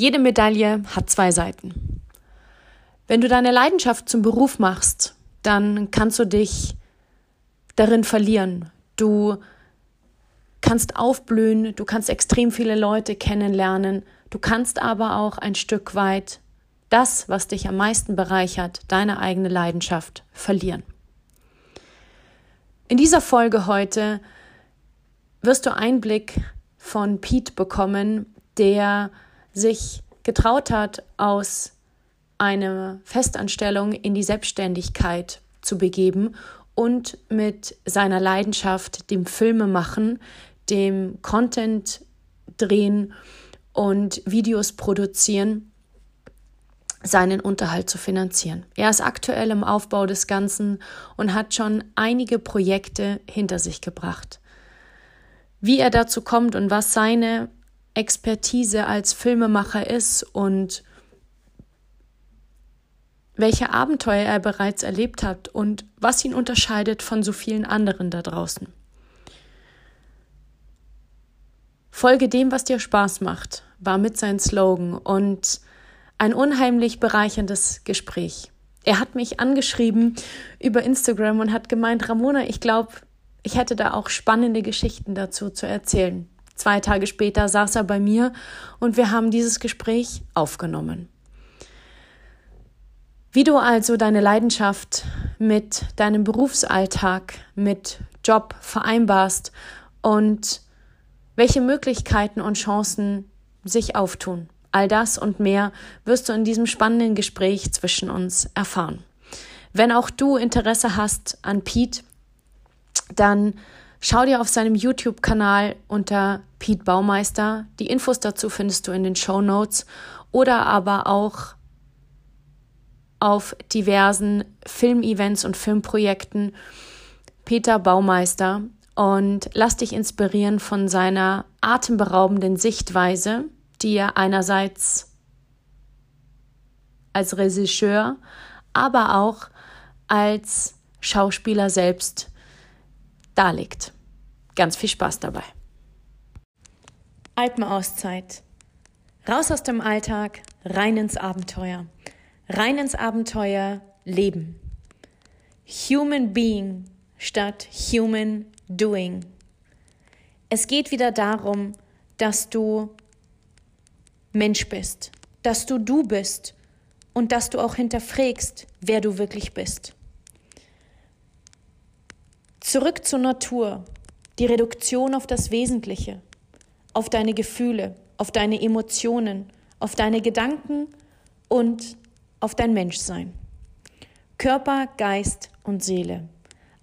Jede Medaille hat zwei Seiten. Wenn du deine Leidenschaft zum Beruf machst, dann kannst du dich darin verlieren. Du kannst aufblühen, du kannst extrem viele Leute kennenlernen, du kannst aber auch ein Stück weit das, was dich am meisten bereichert, deine eigene Leidenschaft, verlieren. In dieser Folge heute wirst du Einblick von Pete bekommen, der sich getraut hat, aus einer Festanstellung in die Selbstständigkeit zu begeben und mit seiner Leidenschaft, dem Filmemachen, dem Content drehen und Videos produzieren, seinen Unterhalt zu finanzieren. Er ist aktuell im Aufbau des Ganzen und hat schon einige Projekte hinter sich gebracht. Wie er dazu kommt und was seine Expertise als Filmemacher ist und welche Abenteuer er bereits erlebt hat und was ihn unterscheidet von so vielen anderen da draußen. Folge dem, was dir Spaß macht, war mit sein Slogan und ein unheimlich bereicherndes Gespräch. Er hat mich angeschrieben über Instagram und hat gemeint, Ramona, ich glaube, ich hätte da auch spannende Geschichten dazu zu erzählen. Zwei Tage später saß er bei mir und wir haben dieses Gespräch aufgenommen. Wie du also deine Leidenschaft mit deinem Berufsalltag, mit Job vereinbarst und welche Möglichkeiten und Chancen sich auftun. All das und mehr wirst du in diesem spannenden Gespräch zwischen uns erfahren. Wenn auch du Interesse hast an Pete, dann schau dir auf seinem YouTube-Kanal unter Pete Baumeister. Die Infos dazu findest du in den Show Notes oder aber auch auf diversen Filmevents und Filmprojekten Peter Baumeister und lass dich inspirieren von seiner atemberaubenden Sichtweise, die er einerseits als Regisseur, aber auch als Schauspieler selbst darlegt. Ganz viel Spaß dabei. Alpenauszeit. Raus aus dem Alltag, rein ins Abenteuer. Rein ins Abenteuer leben. Human Being statt Human Doing. Es geht wieder darum, dass du Mensch bist, dass du du bist und dass du auch hinterfragst, wer du wirklich bist. Zurück zur Natur, die Reduktion auf das Wesentliche, auf deine Gefühle, auf deine Emotionen, auf deine Gedanken und auf dein Menschsein. Körper, Geist und Seele.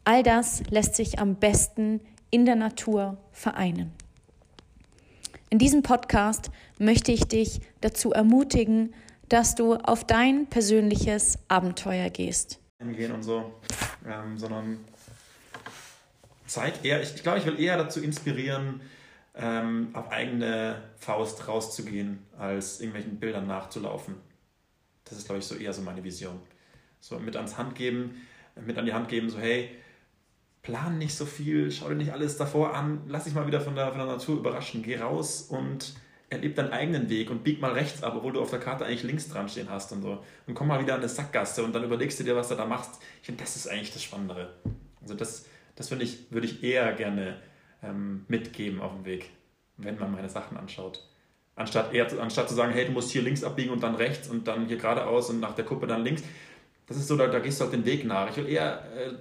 All das lässt sich am besten in der Natur vereinen. In diesem Podcast möchte ich dich dazu ermutigen, dass du auf dein persönliches Abenteuer gehst. Gehen und so, ähm, sondern Zeit eher, ich, ich glaube, ich will eher dazu inspirieren, ähm, auf eigene Faust rauszugehen, als irgendwelchen Bildern nachzulaufen. Das ist, glaube ich, so eher so meine Vision. So mit ans Hand geben, mit an die Hand geben, so hey, plan nicht so viel, schau dir nicht alles davor an, lass dich mal wieder von der, von der Natur überraschen, geh raus und erleb deinen eigenen Weg und bieg mal rechts ab, obwohl du auf der Karte eigentlich links dran stehen hast und so. Und komm mal wieder an eine Sackgasse und dann überlegst du dir, was du da machst. Ich finde, das ist eigentlich das Spannendere. Also das, das finde ich, würde ich eher gerne ähm, mitgeben auf dem Weg, wenn man meine Sachen anschaut. Anstatt, eher, anstatt zu sagen, hey, du musst hier links abbiegen und dann rechts und dann hier geradeaus und nach der Kuppe dann links. Das ist so, da, da gehst du halt den Weg nach. Ich will eher äh,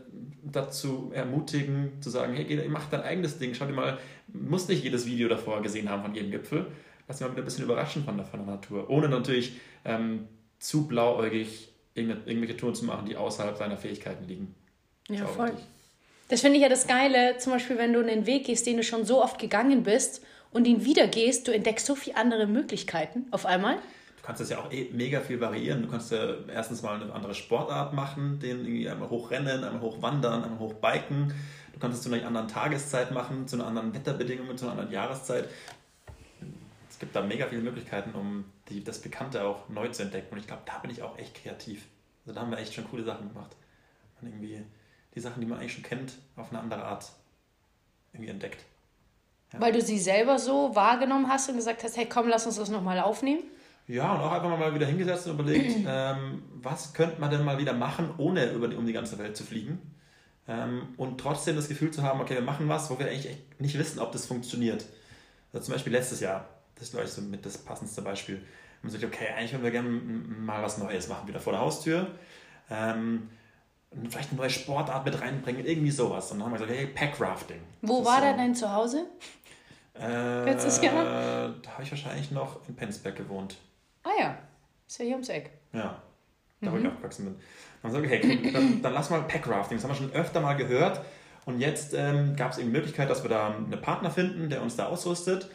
dazu ermutigen, zu sagen, hey, mach dein eigenes Ding, schau dir mal, musst nicht jedes Video davor gesehen haben von jedem Gipfel, lass dich mal wieder ein bisschen überraschen von der, von der Natur, ohne natürlich ähm, zu blauäugig irgendwelche Touren zu machen, die außerhalb seiner Fähigkeiten liegen. Ja, voll. Das finde ich ja das Geile, zum Beispiel, wenn du einen Weg gehst, den du schon so oft gegangen bist und ihn wieder gehst, du entdeckst so viele andere Möglichkeiten auf einmal kannst das ja auch eh mega viel variieren. Du kannst ja erstens mal eine andere Sportart machen, den irgendwie einmal hochrennen, einmal hochwandern, einmal hochbiken. Du kannst es zu einer anderen Tageszeit machen, zu einer anderen Wetterbedingung, zu einer anderen Jahreszeit. Es gibt da mega viele Möglichkeiten, um die, das Bekannte auch neu zu entdecken. Und ich glaube, da bin ich auch echt kreativ. Also da haben wir echt schon coole Sachen gemacht. Und irgendwie die Sachen, die man eigentlich schon kennt, auf eine andere Art irgendwie entdeckt. Ja. Weil du sie selber so wahrgenommen hast und gesagt hast, hey komm, lass uns das nochmal aufnehmen? Ja, und auch einfach mal wieder hingesetzt und überlegt, ähm, was könnte man denn mal wieder machen, ohne über die, um die ganze Welt zu fliegen. Ähm, und trotzdem das Gefühl zu haben, okay, wir machen was, wo wir eigentlich nicht wissen, ob das funktioniert. Also zum Beispiel letztes Jahr, das ist glaube ich so mit das passendste Beispiel. Man sagt, okay, eigentlich würden wir gerne mal was Neues machen, wieder vor der Haustür. Ähm, vielleicht eine neue Sportart mit reinbringen, irgendwie sowas. Und dann haben wir gesagt, hey, Packrafting. Wo war so, der denn zu Hause? Äh, Letztes Jahr? Da habe ich wahrscheinlich noch in Penzberg gewohnt. Ah ja, ist ja hier ums Eck. Ja, da mhm. wo ich aufgewachsen bin. Dann haben wir gesagt, okay, dann, dann lass mal Packrafting. Das haben wir schon öfter mal gehört. Und jetzt ähm, gab es eben die Möglichkeit, dass wir da einen Partner finden, der uns da ausrüstet.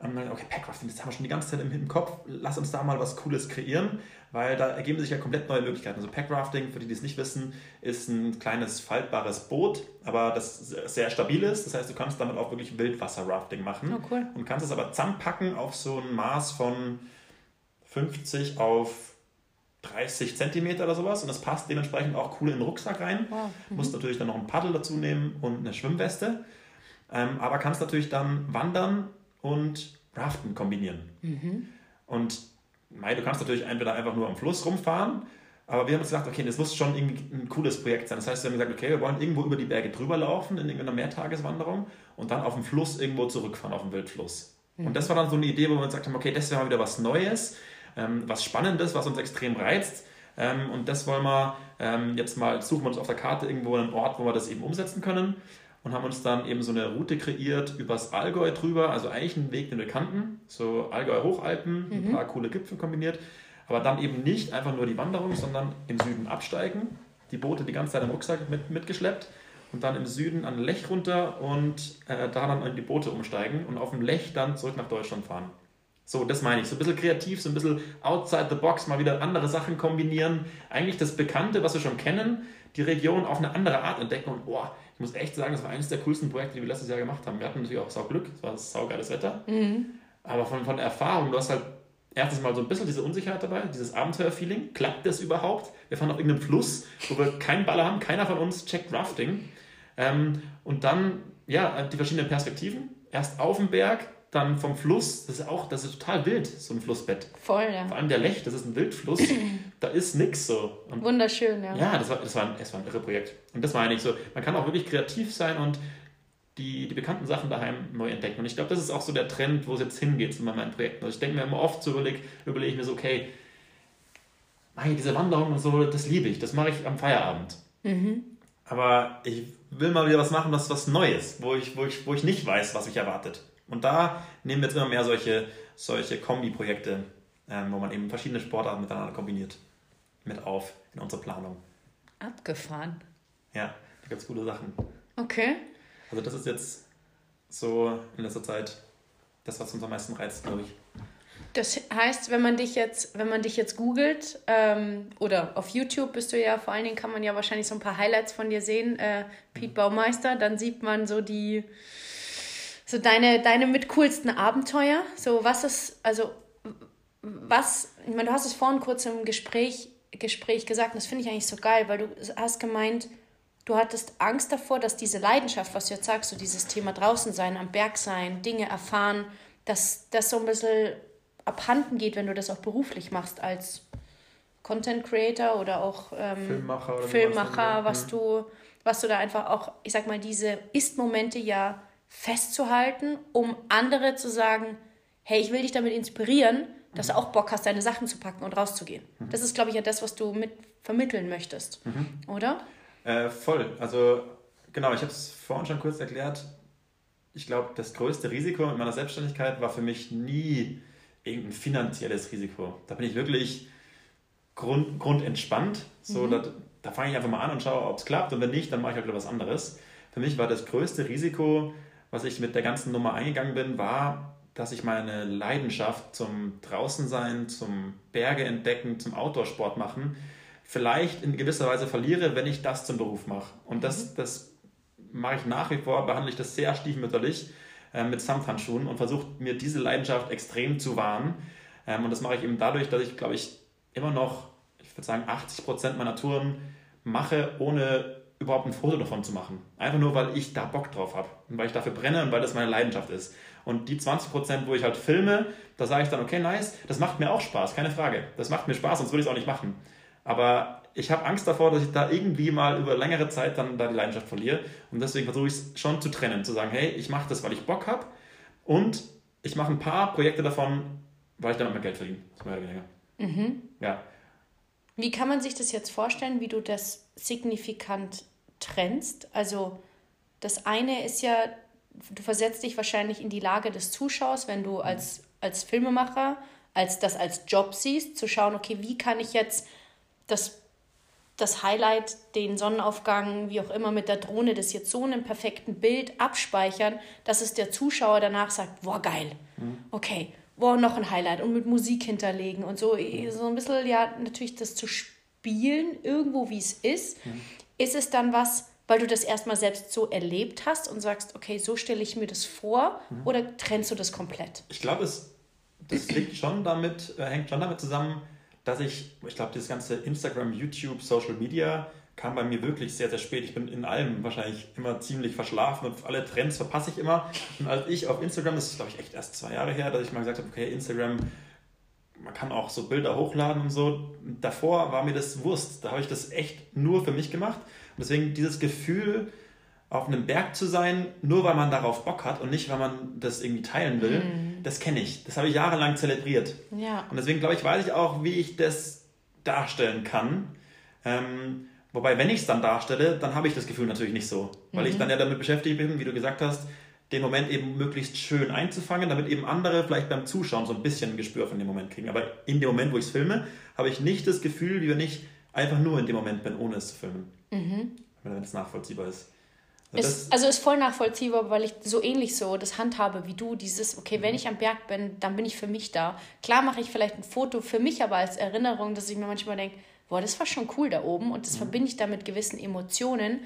Und dann, okay, Packrafting, das haben wir schon die ganze Zeit im, im Kopf. Lass uns da mal was Cooles kreieren, weil da ergeben sich ja komplett neue Möglichkeiten. Also Packrafting, für die, die es nicht wissen, ist ein kleines faltbares Boot, aber das sehr stabil ist. Das heißt, du kannst damit auch wirklich Wildwasserrafting machen. Oh, cool. Und kannst es aber zusammenpacken auf so ein Maß von 50 auf 30 Zentimeter oder sowas und das passt dementsprechend auch cool in den Rucksack rein. Wow. Mhm. Musst natürlich dann noch ein Paddel dazu nehmen und eine Schwimmweste. Ähm, aber kannst natürlich dann wandern und Raften kombinieren. Mhm. Und mei, du kannst natürlich entweder einfach nur am Fluss rumfahren, aber wir haben uns gedacht, okay, das muss schon irgendwie ein cooles Projekt sein. Das heißt, wir haben gesagt, okay, wir wollen irgendwo über die Berge drüber laufen in irgendeiner Mehrtageswanderung und dann auf dem Fluss irgendwo zurückfahren, auf dem Wildfluss. Mhm. Und das war dann so eine Idee, wo wir uns gesagt haben, okay, das wäre mal wieder was Neues ähm, was Spannendes, was uns extrem reizt. Ähm, und das wollen wir ähm, jetzt mal, suchen wir uns auf der Karte irgendwo einen Ort, wo wir das eben umsetzen können. Und haben uns dann eben so eine Route kreiert übers Allgäu drüber, also eigentlich einen Weg, den wir kannten, so Allgäu-Hochalpen, mhm. ein paar coole Gipfel kombiniert. Aber dann eben nicht einfach nur die Wanderung, sondern im Süden absteigen, die Boote die ganze Zeit im Rucksack mit, mitgeschleppt und dann im Süden an Lech runter und äh, da dann in die Boote umsteigen und auf dem Lech dann zurück nach Deutschland fahren. So, das meine ich. So ein bisschen kreativ, so ein bisschen outside the box, mal wieder andere Sachen kombinieren. Eigentlich das Bekannte, was wir schon kennen, die Region auf eine andere Art entdecken. Und boah, ich muss echt sagen, das war eines der coolsten Projekte, die wir letztes Jahr gemacht haben. Wir hatten natürlich auch Sauglück, es war saugeiles Wetter. Mhm. Aber von, von Erfahrung, du hast halt erstens mal so ein bisschen diese Unsicherheit dabei, dieses Abenteuerfeeling. Klappt das überhaupt? Wir fahren auf irgendeinem Fluss, wo wir keinen Baller haben, keiner von uns checkt Rafting. Ähm, und dann, ja, die verschiedenen Perspektiven. Erst auf dem Berg, dann vom Fluss, das ist auch, das ist total wild, so ein Flussbett. Voll, ja. Vor allem der Lech, das ist ein Wildfluss, da ist nichts so. Und Wunderschön, ja. Ja, das war, das, war ein, das war ein irre Projekt. Und das war eigentlich so, man kann auch wirklich kreativ sein und die, die bekannten Sachen daheim neu entdecken. Und ich glaube, das ist auch so der Trend, wo es jetzt hingeht so bei meinen Projekten. Also ich denke mir immer oft so, überlege überleg ich mir so, okay, hey, diese Wanderung und so, das liebe ich, das mache ich am Feierabend. Mhm. Aber ich will mal wieder was machen, was was Neues, wo ich, wo ich, wo ich nicht weiß, was mich erwartet. Und da nehmen wir jetzt immer mehr solche, solche Kombi-Projekte, ähm, wo man eben verschiedene Sportarten miteinander kombiniert, mit auf in unsere Planung. Abgefahren. Ja, da gibt es coole Sachen. Okay. Also das ist jetzt so in letzter Zeit das, was uns am meisten reizt, glaube ich. Das heißt, wenn man dich jetzt, wenn man dich jetzt googelt ähm, oder auf YouTube bist du ja, vor allen Dingen kann man ja wahrscheinlich so ein paar Highlights von dir sehen, äh, Pete Baumeister, dann sieht man so die so deine, deine mit coolsten Abenteuer. So, was ist, also, was, ich meine, du hast es vorhin kurz im Gespräch, Gespräch gesagt, und das finde ich eigentlich so geil, weil du hast gemeint, du hattest Angst davor, dass diese Leidenschaft, was du jetzt sagst, so dieses Thema draußen sein, am Berg sein, Dinge erfahren, dass das so ein bisschen abhanden geht, wenn du das auch beruflich machst als Content Creator oder auch ähm, Filmmacher, oder Filmmacher was, mhm. du, was du da einfach auch, ich sag mal, diese Ist-Momente ja festzuhalten, um andere zu sagen, hey, ich will dich damit inspirieren, dass mhm. du auch Bock hast, deine Sachen zu packen und rauszugehen. Mhm. Das ist, glaube ich, ja das, was du mit vermitteln möchtest, mhm. oder? Äh, voll. Also genau, ich habe es vorhin schon kurz erklärt. Ich glaube, das größte Risiko in meiner Selbstständigkeit war für mich nie irgendein finanzielles Risiko. Da bin ich wirklich grund, grundentspannt. So, mhm. da, da fange ich einfach mal an und schaue, ob es klappt. Und wenn nicht, dann mache ich halt was anderes. Für mich war das größte Risiko, was ich mit der ganzen Nummer eingegangen bin, war, dass ich meine Leidenschaft zum Draußensein, zum Berge entdecken, zum Outdoor-Sport machen, vielleicht in gewisser Weise verliere, wenn ich das zum Beruf mache. Und das, mhm. das mache ich nach wie vor, behandle ich das sehr stiefmütterlich äh, mit Samthandschuhen und versuche mir diese Leidenschaft extrem zu wahren. Ähm, und das mache ich eben dadurch, dass ich, glaube ich, immer noch, ich würde sagen, 80 Prozent meiner Touren mache, ohne überhaupt ein Foto davon zu machen. Einfach nur, weil ich da Bock drauf habe und weil ich dafür brenne und weil das meine Leidenschaft ist. Und die 20 Prozent, wo ich halt filme, da sage ich dann, okay, nice, das macht mir auch Spaß, keine Frage. Das macht mir Spaß, sonst würde ich es auch nicht machen. Aber ich habe Angst davor, dass ich da irgendwie mal über längere Zeit dann da die Leidenschaft verliere. Und deswegen versuche ich es schon zu trennen, zu sagen, hey, ich mache das, weil ich Bock habe und ich mache ein paar Projekte davon, weil ich damit mehr Geld verdiene. Mehr oder weniger. Mhm. Ja. Wie kann man sich das jetzt vorstellen, wie du das signifikant trennst? Also das eine ist ja, du versetzt dich wahrscheinlich in die Lage des Zuschauers, wenn du als, als Filmemacher als das als Job siehst, zu schauen, okay, wie kann ich jetzt das, das Highlight, den Sonnenaufgang, wie auch immer mit der Drohne, das jetzt so in einem perfekten Bild abspeichern, dass es der Zuschauer danach sagt, boah, geil, mhm. okay, boah, noch ein Highlight und mit Musik hinterlegen und so, so ein bisschen, ja, natürlich das zu spielen, irgendwo wie es ist, mhm. Ist es dann was, weil du das erstmal selbst so erlebt hast und sagst, okay, so stelle ich mir das vor mhm. oder trennst du das komplett? Ich glaube, es das liegt schon damit, äh, hängt schon damit zusammen, dass ich, ich glaube, das ganze Instagram, YouTube, Social Media kam bei mir wirklich sehr, sehr spät. Ich bin in allem wahrscheinlich immer ziemlich verschlafen und alle Trends verpasse ich immer. Und als ich auf Instagram, das ist glaube ich echt erst zwei Jahre her, dass ich mal gesagt habe, okay, Instagram, man kann auch so Bilder hochladen und so. Davor war mir das Wurst. Da habe ich das echt nur für mich gemacht. Und deswegen dieses Gefühl, auf einem Berg zu sein, nur weil man darauf Bock hat und nicht, weil man das irgendwie teilen will, mhm. das kenne ich. Das habe ich jahrelang zelebriert. Ja. Und deswegen glaube ich, weiß ich auch, wie ich das darstellen kann. Ähm, wobei, wenn ich es dann darstelle, dann habe ich das Gefühl natürlich nicht so. Weil mhm. ich dann ja damit beschäftigt bin, wie du gesagt hast, den Moment eben möglichst schön einzufangen, damit eben andere vielleicht beim Zuschauen so ein bisschen ein Gespür von dem Moment kriegen. Aber in dem Moment, wo ich es filme, habe ich nicht das Gefühl, wie wenn ich einfach nur in dem Moment bin, ohne es zu filmen. Mhm. Wenn es nachvollziehbar ist. Ist, also ist voll nachvollziehbar, weil ich so ähnlich so das handhabe wie du. Dieses, okay, wenn mhm. ich am Berg bin, dann bin ich für mich da. Klar mache ich vielleicht ein Foto für mich, aber als Erinnerung, dass ich mir manchmal denke, boah, das war schon cool da oben und das mhm. verbinde ich da mit gewissen Emotionen.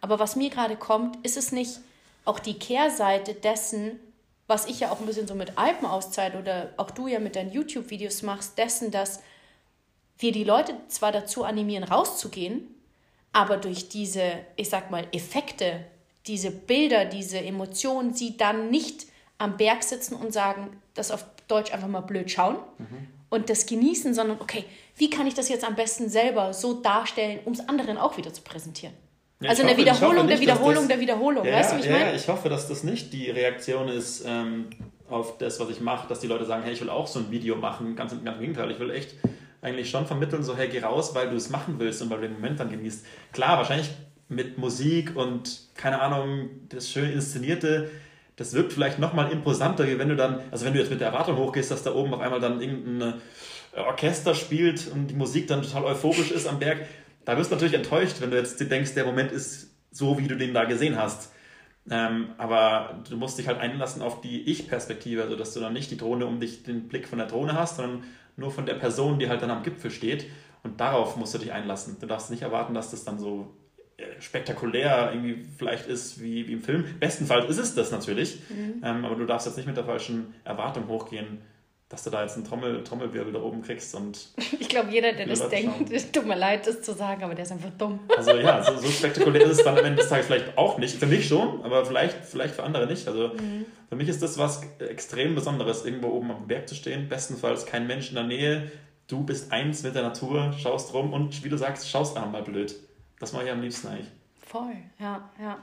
Aber was mir gerade kommt, ist es nicht auch die Kehrseite dessen, was ich ja auch ein bisschen so mit Alpenauszeit oder auch du ja mit deinen YouTube-Videos machst, dessen, dass wir die Leute zwar dazu animieren, rauszugehen, aber durch diese, ich sag mal, Effekte, diese Bilder, diese Emotionen, sie dann nicht am Berg sitzen und sagen, das auf Deutsch einfach mal blöd schauen mhm. und das genießen, sondern okay, wie kann ich das jetzt am besten selber so darstellen, um es anderen auch wieder zu präsentieren? Ja, also hoffe, eine Wiederholung nicht, der Wiederholung das, der Wiederholung, ja, weißt du, wie ich ja, meine? Ja, ich hoffe, dass das nicht die Reaktion ist ähm, auf das, was ich mache, dass die Leute sagen, hey, ich will auch so ein Video machen, ganz im Gegenteil, ich will echt eigentlich schon vermitteln, so hey, geh raus, weil du es machen willst und weil du den Moment dann genießt. Klar, wahrscheinlich mit Musik und keine Ahnung, das schön inszenierte, das wirkt vielleicht nochmal imposanter, wie wenn du dann, also wenn du jetzt mit der Erwartung hochgehst, dass da oben auf einmal dann irgendein Orchester spielt und die Musik dann total euphorisch ist am Berg, da wirst du natürlich enttäuscht, wenn du jetzt denkst, der Moment ist so, wie du den da gesehen hast. Ähm, aber du musst dich halt einlassen auf die Ich-Perspektive, also dass du dann nicht die Drohne um dich, den Blick von der Drohne hast, sondern nur von der Person, die halt dann am Gipfel steht. Und darauf musst du dich einlassen. Du darfst nicht erwarten, dass das dann so äh, spektakulär irgendwie vielleicht ist wie, wie im Film. Bestenfalls ist es das natürlich, mhm. ähm, aber du darfst jetzt nicht mit der falschen Erwartung hochgehen, dass du da jetzt einen Trommel, Trommelwirbel da oben kriegst und. Ich glaube, jeder, der das Leute denkt, es tut mir leid, das zu sagen, aber der ist einfach dumm. Also ja, so, so spektakulär ist es dann am Ende des Tages vielleicht auch nicht. Für mich schon, aber vielleicht, vielleicht für andere nicht. Also mhm. für mich ist das was extrem Besonderes, irgendwo oben am Berg zu stehen. Bestenfalls kein Mensch in der Nähe. Du bist eins mit der Natur, schaust rum und wie du sagst, schaust einfach mal blöd. Das mache ich am liebsten eigentlich. Voll, ja, ja.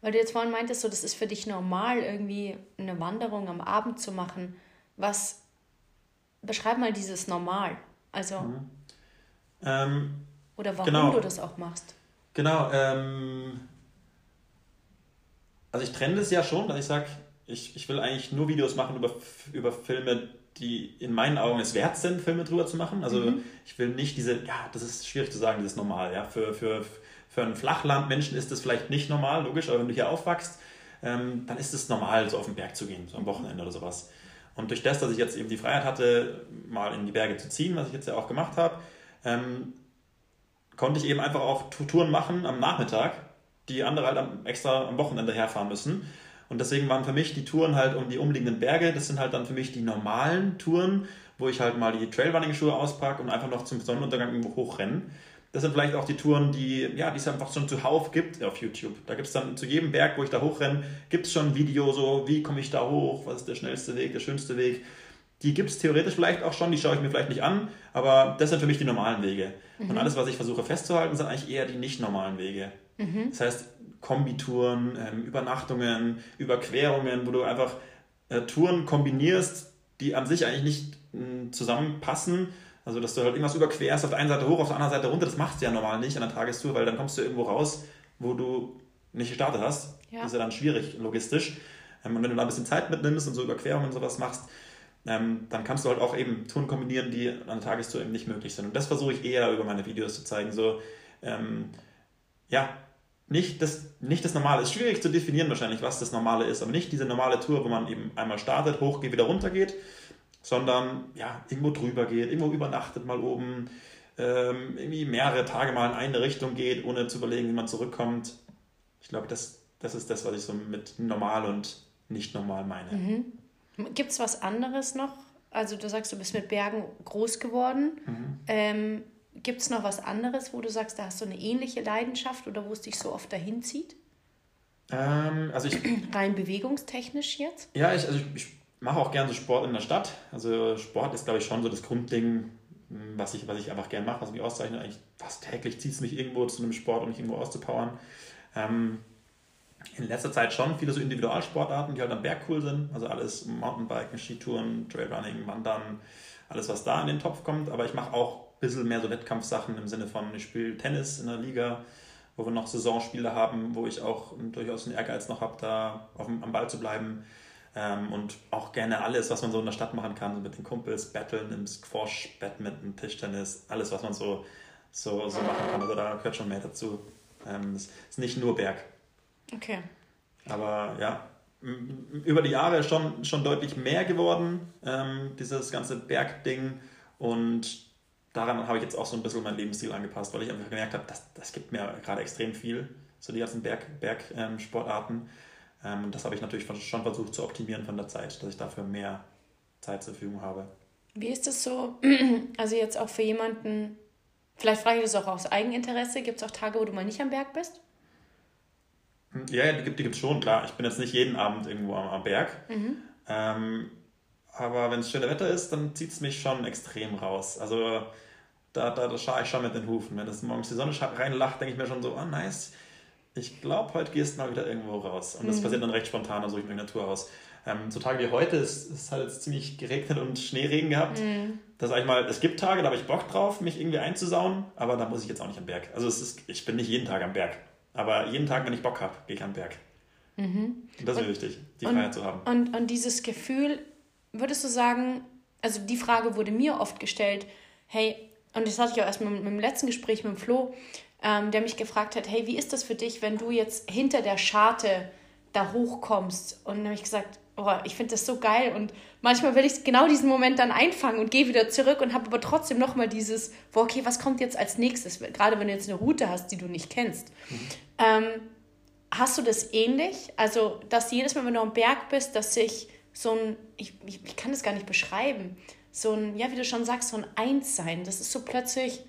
Weil du jetzt vorhin meintest, so, das ist für dich normal, irgendwie eine Wanderung am Abend zu machen. Was beschreib mal dieses Normal. Also. Mhm. Ähm, oder warum genau. du das auch machst. Genau. Ähm, also ich trenne das ja schon, dass ich sage, ich, ich will eigentlich nur Videos machen über, über Filme, die in meinen Augen es wert sind, Filme drüber zu machen. Also mhm. ich will nicht diese, ja, das ist schwierig zu sagen, das ist normal. Ja? Für, für, für einen Flachlandmenschen ist das vielleicht nicht normal, logisch, aber wenn du hier aufwachst, ähm, dann ist es normal, so auf den Berg zu gehen, so am Wochenende oder sowas. Und durch das, dass ich jetzt eben die Freiheit hatte, mal in die Berge zu ziehen, was ich jetzt ja auch gemacht habe, ähm, konnte ich eben einfach auch Touren machen am Nachmittag, die andere halt am, extra am Wochenende herfahren müssen. Und deswegen waren für mich die Touren halt um die umliegenden Berge, das sind halt dann für mich die normalen Touren, wo ich halt mal die Trailrunning-Schuhe auspacke und einfach noch zum Sonnenuntergang irgendwo hochrenne. Das sind vielleicht auch die Touren, die, ja, die es einfach schon zuhauf gibt auf YouTube. Da gibt es dann zu jedem Berg, wo ich da hochrenne, gibt es schon ein Video, so wie komme ich da hoch, was ist der schnellste Weg, der schönste Weg. Die gibt es theoretisch vielleicht auch schon, die schaue ich mir vielleicht nicht an, aber das sind für mich die normalen Wege. Mhm. Und alles, was ich versuche festzuhalten, sind eigentlich eher die nicht normalen Wege. Mhm. Das heißt, Kombitouren, ähm, Übernachtungen, Überquerungen, wo du einfach äh, Touren kombinierst, die an sich eigentlich nicht mh, zusammenpassen, also, dass du halt irgendwas überquerst, auf der einen Seite hoch, auf der anderen Seite runter, das machst du ja normal nicht an der Tagestour, weil dann kommst du irgendwo raus, wo du nicht gestartet hast. Ja. Das ist ja dann schwierig logistisch. Ähm, und wenn du da ein bisschen Zeit mitnimmst und so Überquerungen und sowas machst, ähm, dann kannst du halt auch eben Touren kombinieren, die an der Tagestour eben nicht möglich sind. Und das versuche ich eher über meine Videos zu zeigen. So, ähm, ja, nicht das, nicht das Normale. Ist schwierig zu definieren wahrscheinlich, was das Normale ist, aber nicht diese normale Tour, wo man eben einmal startet, hochgeht, wieder runter geht, sondern ja, irgendwo drüber geht, irgendwo übernachtet mal oben, ähm, irgendwie mehrere Tage mal in eine Richtung geht, ohne zu überlegen, wie man zurückkommt. Ich glaube, das, das ist das, was ich so mit normal und nicht normal meine. Mhm. Gibt es was anderes noch? Also du sagst, du bist mit Bergen groß geworden. Mhm. Ähm, Gibt es noch was anderes, wo du sagst, da hast du eine ähnliche Leidenschaft oder wo es dich so oft dahin zieht? Ähm, also ich, Rein bewegungstechnisch jetzt? Ja, ich, also ich, ich mache auch gerne so Sport in der Stadt. Also Sport ist, glaube ich, schon so das Grundding, was ich, was ich einfach gerne mache, was mich auszeichnet. Eigentlich fast täglich zieht es mich irgendwo zu einem Sport, um mich irgendwo auszupowern. Ähm, in letzter Zeit schon viele so Individualsportarten, die halt am Berg cool sind. Also alles Mountainbiken, Skitouren, Trailrunning, Wandern, alles, was da in den Topf kommt. Aber ich mache auch ein bisschen mehr so Wettkampfsachen im Sinne von, ich spiele Tennis in der Liga, wo wir noch Saisonspiele haben, wo ich auch durchaus einen Ehrgeiz noch habe, da auf am Ball zu bleiben. Ähm, und auch gerne alles, was man so in der Stadt machen kann, so mit den Kumpels, Battlen im Squash, Badminton, Tischtennis, alles, was man so, so, so machen kann. Also da gehört schon mehr dazu. Ähm, es ist nicht nur Berg. Okay. Aber ja, über die Jahre schon, schon deutlich mehr geworden, ähm, dieses ganze Bergding. Und daran habe ich jetzt auch so ein bisschen meinen Lebensstil angepasst, weil ich einfach gemerkt habe, das, das gibt mir gerade extrem viel, so die ganzen Bergsportarten. Berg, ähm, ähm, das habe ich natürlich schon versucht zu optimieren von der Zeit, dass ich dafür mehr Zeit zur Verfügung habe. Wie ist es so, also jetzt auch für jemanden, vielleicht frage ich das auch aus Eigeninteresse, gibt es auch Tage, wo du mal nicht am Berg bist? Hm, ja, die gibt es schon, klar. Ich bin jetzt nicht jeden Abend irgendwo am, am Berg. Mhm. Ähm, aber wenn es schönes Wetter ist, dann zieht es mich schon extrem raus. Also da, da, da schaue ich schon mit den Hufen. Wenn es morgens die Sonne reinlacht, denke ich mir schon so, oh nice, ich glaube, heute gehst du mal wieder irgendwo raus. Und das mhm. passiert dann recht spontan, suche ich mir Natur aus. Ähm, so Tage wie heute, es, es hat jetzt ziemlich geregnet und Schneeregen gehabt. Mhm. Das sag ich mal, es gibt Tage, da habe ich Bock drauf, mich irgendwie einzusauen, aber da muss ich jetzt auch nicht am Berg. Also es ist, ich bin nicht jeden Tag am Berg. Aber jeden Tag, wenn ich Bock habe, gehe ich am Berg. Mhm. Und das ist und, wichtig, die und, Freiheit zu haben. Und, und dieses Gefühl, würdest du sagen, also die Frage wurde mir oft gestellt, hey, und das hatte ich auch erst mit, mit dem letzten Gespräch mit dem Flo, ähm, der mich gefragt hat, hey, wie ist das für dich, wenn du jetzt hinter der Scharte da hochkommst? Und dann habe ich gesagt, oh, ich finde das so geil und manchmal will ich genau diesen Moment dann einfangen und gehe wieder zurück und habe aber trotzdem nochmal dieses, boah, okay, was kommt jetzt als nächstes? Gerade wenn du jetzt eine Route hast, die du nicht kennst. Mhm. Ähm, hast du das ähnlich? Also, dass jedes Mal, wenn du am Berg bist, dass sich so ein, ich, ich, ich kann das gar nicht beschreiben, so ein, ja, wie du schon sagst, so ein Einssein, das ist so plötzlich,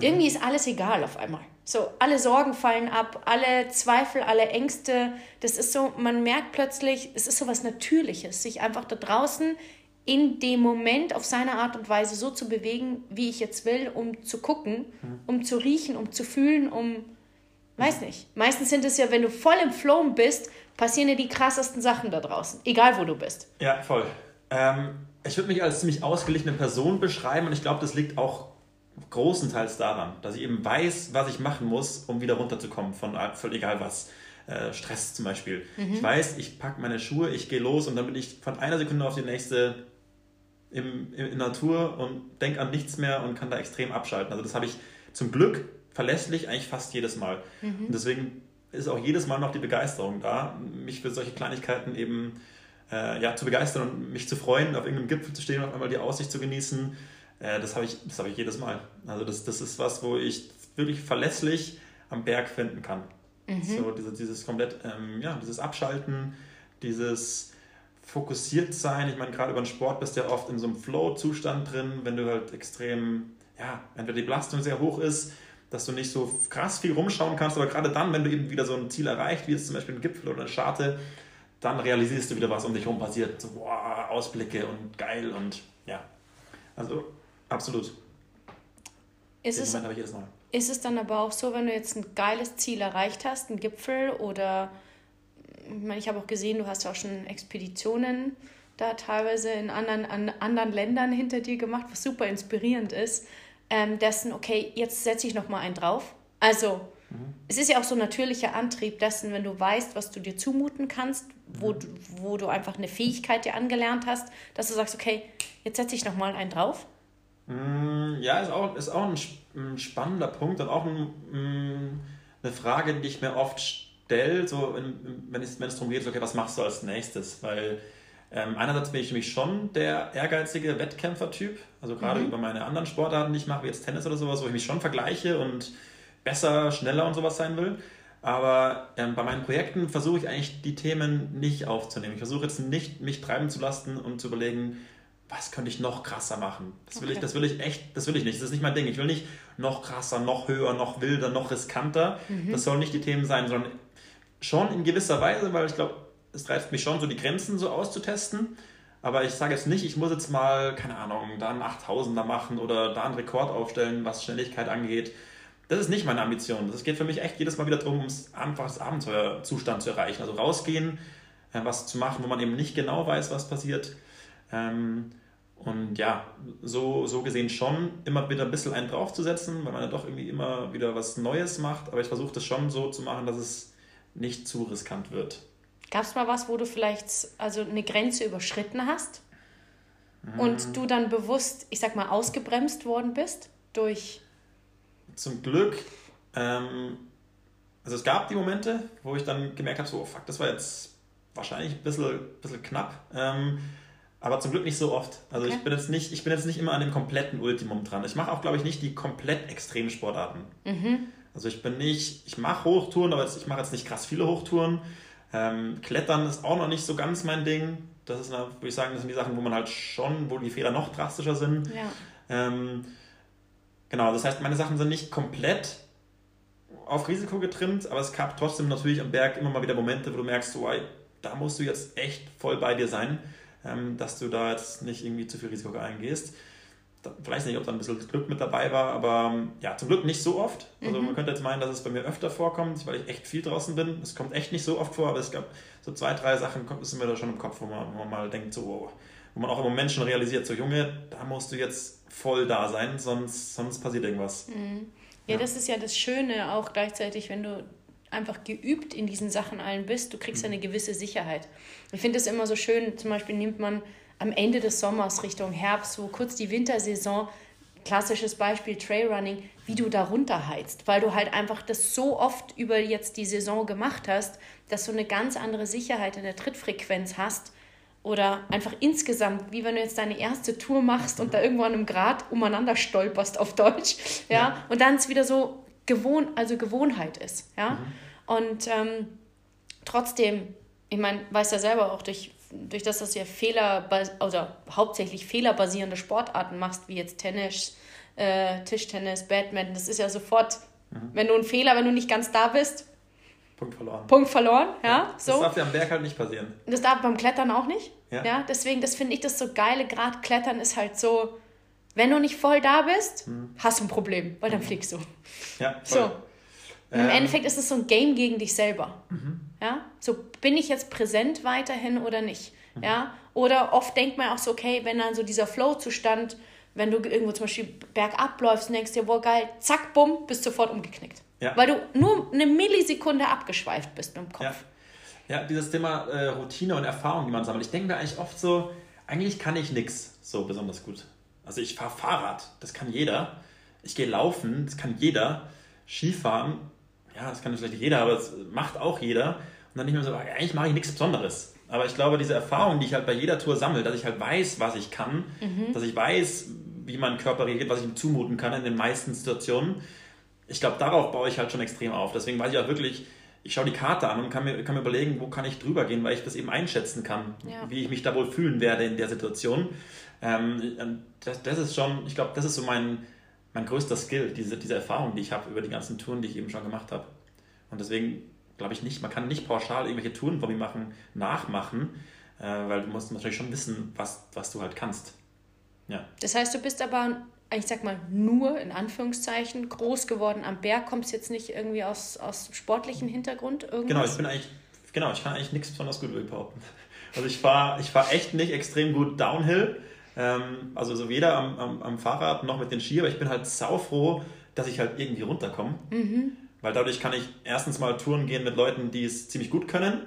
irgendwie ist alles egal auf einmal. So, alle Sorgen fallen ab, alle Zweifel, alle Ängste. Das ist so, man merkt plötzlich, es ist so was Natürliches, sich einfach da draußen in dem Moment auf seine Art und Weise so zu bewegen, wie ich jetzt will, um zu gucken, mhm. um zu riechen, um zu fühlen, um, weiß nicht. Meistens sind es ja, wenn du voll im Flow bist, passieren ja die krassesten Sachen da draußen, egal wo du bist. Ja, voll. Ähm, ich würde mich als ziemlich ausgeglichene Person beschreiben und ich glaube, das liegt auch großenteils daran, dass ich eben weiß, was ich machen muss, um wieder runterzukommen von voll egal was. Äh, Stress zum Beispiel. Mhm. Ich weiß, ich packe meine Schuhe, ich gehe los und dann bin ich von einer Sekunde auf die nächste im, in, in Natur und denke an nichts mehr und kann da extrem abschalten. Also das habe ich zum Glück verlässlich eigentlich fast jedes Mal. Mhm. Und deswegen ist auch jedes Mal noch die Begeisterung da, mich für solche Kleinigkeiten eben äh, ja, zu begeistern und mich zu freuen, auf irgendeinem Gipfel zu stehen und auf einmal die Aussicht zu genießen äh, das habe ich, hab ich jedes Mal. Also das, das ist was, wo ich wirklich verlässlich am Berg finden kann. Mhm. So diese, dieses komplett, ähm, ja, dieses Abschalten, dieses fokussiert sein. Ich meine, gerade über den Sport bist du ja oft in so einem Flow-Zustand drin, wenn du halt extrem ja, entweder die Belastung sehr hoch ist, dass du nicht so krass viel rumschauen kannst, aber gerade dann, wenn du eben wieder so ein Ziel erreicht, wie jetzt zum Beispiel ein Gipfel oder eine Scharte, dann realisierst du wieder, was um dich herum passiert. So, boah, Ausblicke und geil und ja. Also absolut. Ist es, ist es dann aber auch so, wenn du jetzt ein geiles Ziel erreicht hast, ein Gipfel oder ich meine, ich habe auch gesehen, du hast ja auch schon Expeditionen da teilweise in anderen, an anderen Ländern hinter dir gemacht, was super inspirierend ist, ähm, dessen, okay, jetzt setze ich nochmal einen drauf. Also, mhm. es ist ja auch so ein natürlicher Antrieb dessen, wenn du weißt, was du dir zumuten kannst, wo, mhm. du, wo du einfach eine Fähigkeit dir angelernt hast, dass du sagst, okay, jetzt setze ich nochmal einen drauf. Mm, ja, ist auch, ist auch ein, ein spannender Punkt und auch ein, mm, eine Frage, die ich mir oft stelle, so wenn, es, wenn es darum geht, okay, was machst du als nächstes? Weil ähm, einerseits bin ich nämlich schon der ehrgeizige Wettkämpfertyp, also gerade mhm. über meine anderen Sportarten, die ich mache, wie jetzt Tennis oder sowas, wo ich mich schon vergleiche und besser, schneller und sowas sein will. Aber ähm, bei meinen Projekten versuche ich eigentlich die Themen nicht aufzunehmen. Ich versuche jetzt nicht, mich treiben zu lassen und zu überlegen, was könnte ich noch krasser machen? Das will, okay. ich, das will ich echt, das will ich nicht. Das ist nicht mein Ding. Ich will nicht noch krasser, noch höher, noch wilder, noch riskanter. Mhm. Das sollen nicht die Themen sein, sondern schon in gewisser Weise, weil ich glaube, es reizt mich schon, so die Grenzen so auszutesten. Aber ich sage jetzt nicht, ich muss jetzt mal, keine Ahnung, da einen 8000er machen oder da einen Rekord aufstellen, was Schnelligkeit angeht. Das ist nicht meine Ambition. Es geht für mich echt jedes Mal wieder darum, einfach das Abenteuerzustand zu erreichen. Also rausgehen, äh, was zu machen, wo man eben nicht genau weiß, was passiert. Ähm, und ja, so, so gesehen schon immer wieder ein bisschen einen draufzusetzen, weil man ja doch irgendwie immer wieder was Neues macht. Aber ich versuche das schon so zu machen, dass es nicht zu riskant wird. Gab es mal was, wo du vielleicht also eine Grenze überschritten hast mhm. und du dann bewusst, ich sag mal, ausgebremst worden bist durch. Zum Glück. Ähm, also es gab die Momente, wo ich dann gemerkt habe, so, oh fuck, das war jetzt wahrscheinlich ein bisschen, bisschen knapp. Ähm, aber zum Glück nicht so oft. Also okay. ich bin jetzt nicht, ich bin jetzt nicht immer an dem kompletten Ultimum dran. Ich mache auch, glaube ich, nicht die komplett extremen Sportarten. Mhm. Also ich bin nicht, ich mache Hochtouren, aber ich mache jetzt nicht krass viele Hochtouren. Ähm, Klettern ist auch noch nicht so ganz mein Ding. Das ist, würde ich sagen, das sind die Sachen, wo man halt schon, wo die Fehler noch drastischer sind. Ja. Ähm, genau, das heißt, meine Sachen sind nicht komplett auf Risiko getrimmt, aber es gab trotzdem natürlich am Berg immer mal wieder Momente, wo du merkst, so, da musst du jetzt echt voll bei dir sein, dass du da jetzt nicht irgendwie zu viel Risiko eingehst ich weiß nicht, ob da ein bisschen Glück mit dabei war, aber ähm, ja, zum Glück nicht so oft. Also mhm. man könnte jetzt meinen, dass es bei mir öfter vorkommt, weil ich echt viel draußen bin. Es kommt echt nicht so oft vor, aber es gab so zwei, drei Sachen, sind mir da schon im Kopf, wo man, wo man mal denkt, so, wo man auch immer Menschen realisiert, so Junge, da musst du jetzt voll da sein, sonst, sonst passiert irgendwas. Mhm. Ja, ja, das ist ja das Schöne auch gleichzeitig, wenn du einfach geübt in diesen Sachen allen bist, du kriegst mhm. eine gewisse Sicherheit. Ich finde es immer so schön, zum Beispiel nimmt man am Ende des Sommers Richtung Herbst, wo kurz die Wintersaison, klassisches Beispiel Trailrunning, wie du da runterheizt, weil du halt einfach das so oft über jetzt die Saison gemacht hast, dass du eine ganz andere Sicherheit in der Trittfrequenz hast oder einfach insgesamt, wie wenn du jetzt deine erste Tour machst und da irgendwo an einem Grad umeinander stolperst auf Deutsch, ja, ja. und dann es wieder so gewohn, also Gewohnheit ist, ja, mhm. und ähm, trotzdem, ich meine, weiß ja selber auch durch durch das, dass du ja Fehler, oder hauptsächlich fehlerbasierende Sportarten machst, wie jetzt Tennis, äh, Tischtennis, Badminton, das ist ja sofort, mhm. wenn du einen Fehler, wenn du nicht ganz da bist, Punkt verloren. Punkt verloren, ja. ja so. Das darf ja am Berg halt nicht passieren. Das darf beim Klettern auch nicht. Ja. ja deswegen, das finde ich das so geile. Gerade Klettern ist halt so, wenn du nicht voll da bist, mhm. hast du ein Problem, weil dann mhm. fliegst du. Ja, voll. So. Ähm. Im Endeffekt ist es so ein Game gegen dich selber. Mhm. Ja? So bin ich jetzt präsent weiterhin oder nicht? Mhm. Ja? Oder oft denkt man auch so, okay, wenn dann so dieser Flow-Zustand, wenn du irgendwo zum Beispiel bergab läufst und denkst dir, boah, geil, zack, bumm, bist sofort umgeknickt. Ja. Weil du nur eine Millisekunde abgeschweift bist mit dem Kopf. Ja, ja dieses Thema äh, Routine und Erfahrung, die man sammelt. Ich denke mir eigentlich oft so, eigentlich kann ich nichts so besonders gut. Also ich fahre Fahrrad, das kann jeder. Ich gehe laufen, das kann jeder. Skifahren, ja, das kann vielleicht jeder, aber das macht auch jeder. Und dann nicht mehr so, eigentlich mache ich nichts Besonderes. Aber ich glaube, diese Erfahrung, die ich halt bei jeder Tour sammle, dass ich halt weiß, was ich kann, mhm. dass ich weiß, wie mein Körper reagiert, was ich ihm zumuten kann in den meisten Situationen, ich glaube, darauf baue ich halt schon extrem auf. Deswegen weiß ich auch wirklich, ich schaue die Karte an und kann mir, kann mir überlegen, wo kann ich drüber gehen, weil ich das eben einschätzen kann, ja. wie ich mich da wohl fühlen werde in der Situation. Ähm, das, das ist schon, ich glaube, das ist so mein, mein größter Skill, diese, diese Erfahrung, die ich habe über die ganzen Touren, die ich eben schon gemacht habe. Und deswegen glaube ich nicht, man kann nicht pauschal irgendwelche Touren von mir machen, nachmachen, äh, weil du musst natürlich schon wissen, was, was du halt kannst. Ja. Das heißt, du bist aber, ich sag mal, nur in Anführungszeichen groß geworden am Berg, kommst jetzt nicht irgendwie aus, aus sportlichen Hintergrund irgendwas? Genau, ich bin eigentlich, genau, ich kann eigentlich nichts besonders gut behaupten. Also ich fahre ich fahr echt nicht extrem gut Downhill. Ähm, also so weder am, am, am, Fahrrad noch mit den Ski, aber ich bin halt saufroh, dass ich halt irgendwie runterkomme. Mhm. Weil dadurch kann ich erstens mal Touren gehen mit Leuten, die es ziemlich gut können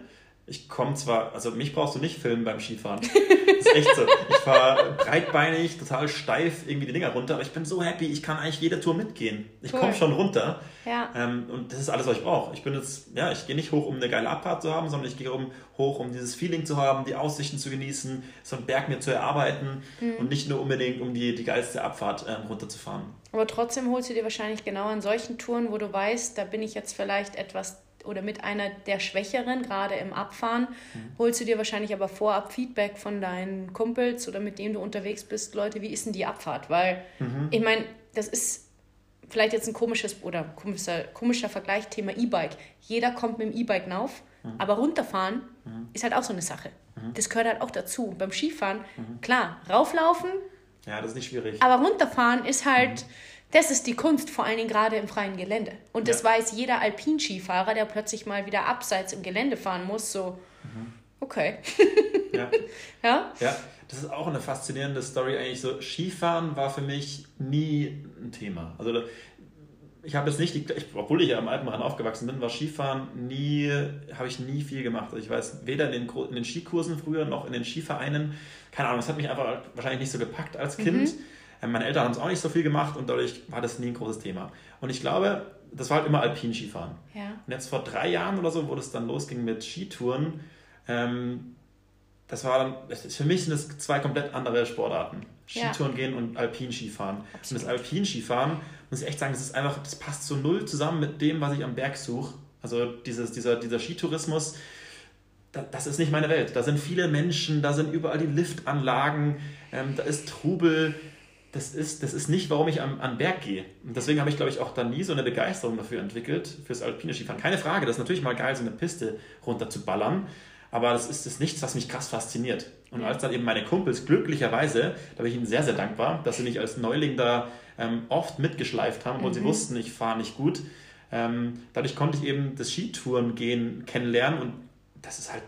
ich komme zwar, also mich brauchst du nicht filmen beim Skifahren. Das ist echt so. Ich fahre breitbeinig, total steif irgendwie die Dinger runter, aber ich bin so happy, ich kann eigentlich jede Tour mitgehen. Ich cool. komme schon runter. Ja. Ähm, und das ist alles, was ich brauche. Ich bin jetzt, ja, ich gehe nicht hoch, um eine geile Abfahrt zu haben, sondern ich gehe um, hoch, um dieses Feeling zu haben, die Aussichten zu genießen, so einen Berg mir zu erarbeiten mhm. und nicht nur unbedingt, um die, die geilste Abfahrt ähm, runterzufahren. Aber trotzdem holst du dir wahrscheinlich genau an solchen Touren, wo du weißt, da bin ich jetzt vielleicht etwas oder mit einer der Schwächeren, gerade im Abfahren, mhm. holst du dir wahrscheinlich aber vorab Feedback von deinen Kumpels oder mit denen du unterwegs bist, Leute, wie ist denn die Abfahrt? Weil mhm. ich meine, das ist vielleicht jetzt ein komisches oder komischer, komischer Vergleich, Thema E-Bike. Jeder kommt mit dem E-Bike rauf, mhm. aber runterfahren mhm. ist halt auch so eine Sache. Mhm. Das gehört halt auch dazu. Beim Skifahren, mhm. klar, rauflaufen. Ja, das ist nicht schwierig. Aber runterfahren ist halt das ist die Kunst, vor allen Dingen gerade im freien Gelände. Und das ja. weiß jeder Alpinskifahrer, der plötzlich mal wieder abseits im Gelände fahren muss, so, mhm. okay. ja. ja. Ja, das ist auch eine faszinierende Story eigentlich. So, Skifahren war für mich nie ein Thema. Also ich habe jetzt nicht, die, ich, obwohl ich ja am Alpenrand aufgewachsen bin, war Skifahren nie, habe ich nie viel gemacht. Also ich weiß weder in den, in den Skikursen früher noch in den Skivereinen, keine Ahnung, es hat mich einfach wahrscheinlich nicht so gepackt als Kind. Mhm. Ähm, meine Eltern haben es auch nicht so viel gemacht und dadurch war das nie ein großes Thema. Und ich glaube, das war halt immer Alpinskifahren. Ja. Und jetzt vor drei Jahren oder so, wo das dann losging mit Skitouren, ähm, das war dann, für mich sind das zwei komplett andere Sportarten. Skitouren ja. gehen und Alpinskifahren. Und das Alpinskifahren, muss ich echt sagen, das ist einfach, das passt so null zusammen mit dem, was ich am Berg suche. Also dieses, dieser, dieser Skitourismus, das ist nicht meine Welt. Da sind viele Menschen, da sind überall die Liftanlagen, ähm, da ist Trubel, das ist, das ist nicht, warum ich am, an Berg gehe. Und deswegen habe ich, glaube ich, auch da nie so eine Begeisterung dafür entwickelt, fürs alpine Skifahren. Keine Frage, das ist natürlich mal geil, so eine Piste runter zu ballern, aber das ist, das nichts, was mich krass fasziniert. Und als dann eben meine Kumpels glücklicherweise, da bin ich ihnen sehr, sehr dankbar, dass sie mich als Neuling da ähm, oft mitgeschleift haben, obwohl mhm. sie wussten, ich fahre nicht gut. Ähm, dadurch konnte ich eben das Skitouren gehen kennenlernen und das ist halt,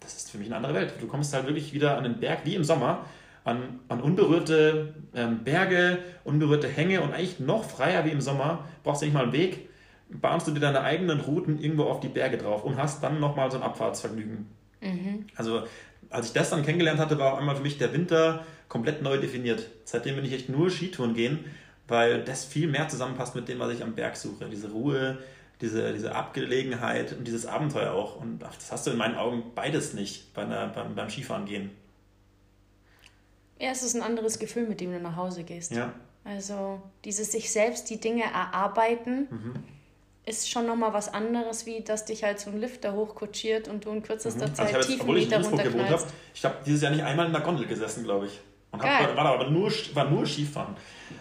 das ist für mich eine andere Welt. Du kommst halt wirklich wieder an den Berg wie im Sommer an, an unberührte ähm, Berge, unberührte Hänge und eigentlich noch freier wie im Sommer, brauchst du nicht mal einen Weg, bahnst du dir deine eigenen Routen irgendwo auf die Berge drauf und hast dann nochmal so ein Abfahrtsvergnügen. Mhm. Also als ich das dann kennengelernt hatte, war auch einmal für mich der Winter komplett neu definiert. Seitdem bin ich echt nur Skitouren gehen, weil das viel mehr zusammenpasst mit dem, was ich am Berg suche. Diese Ruhe, diese, diese Abgelegenheit und dieses Abenteuer auch. Und das hast du in meinen Augen beides nicht bei einer, beim, beim Skifahren gehen. Ja, es ist ein anderes Gefühl, mit dem du nach Hause gehst. Ja. Also dieses sich selbst die Dinge erarbeiten mhm. ist schon nochmal was anderes, wie dass dich halt so ein Lifter hochkutschiert und du in kürzester mhm. Zeit also tiefen Meter runterknallst. Ich habe dieses Jahr nicht einmal in der Gondel gesessen, glaube ich. Und hab, war aber nur, war nur Skifahren.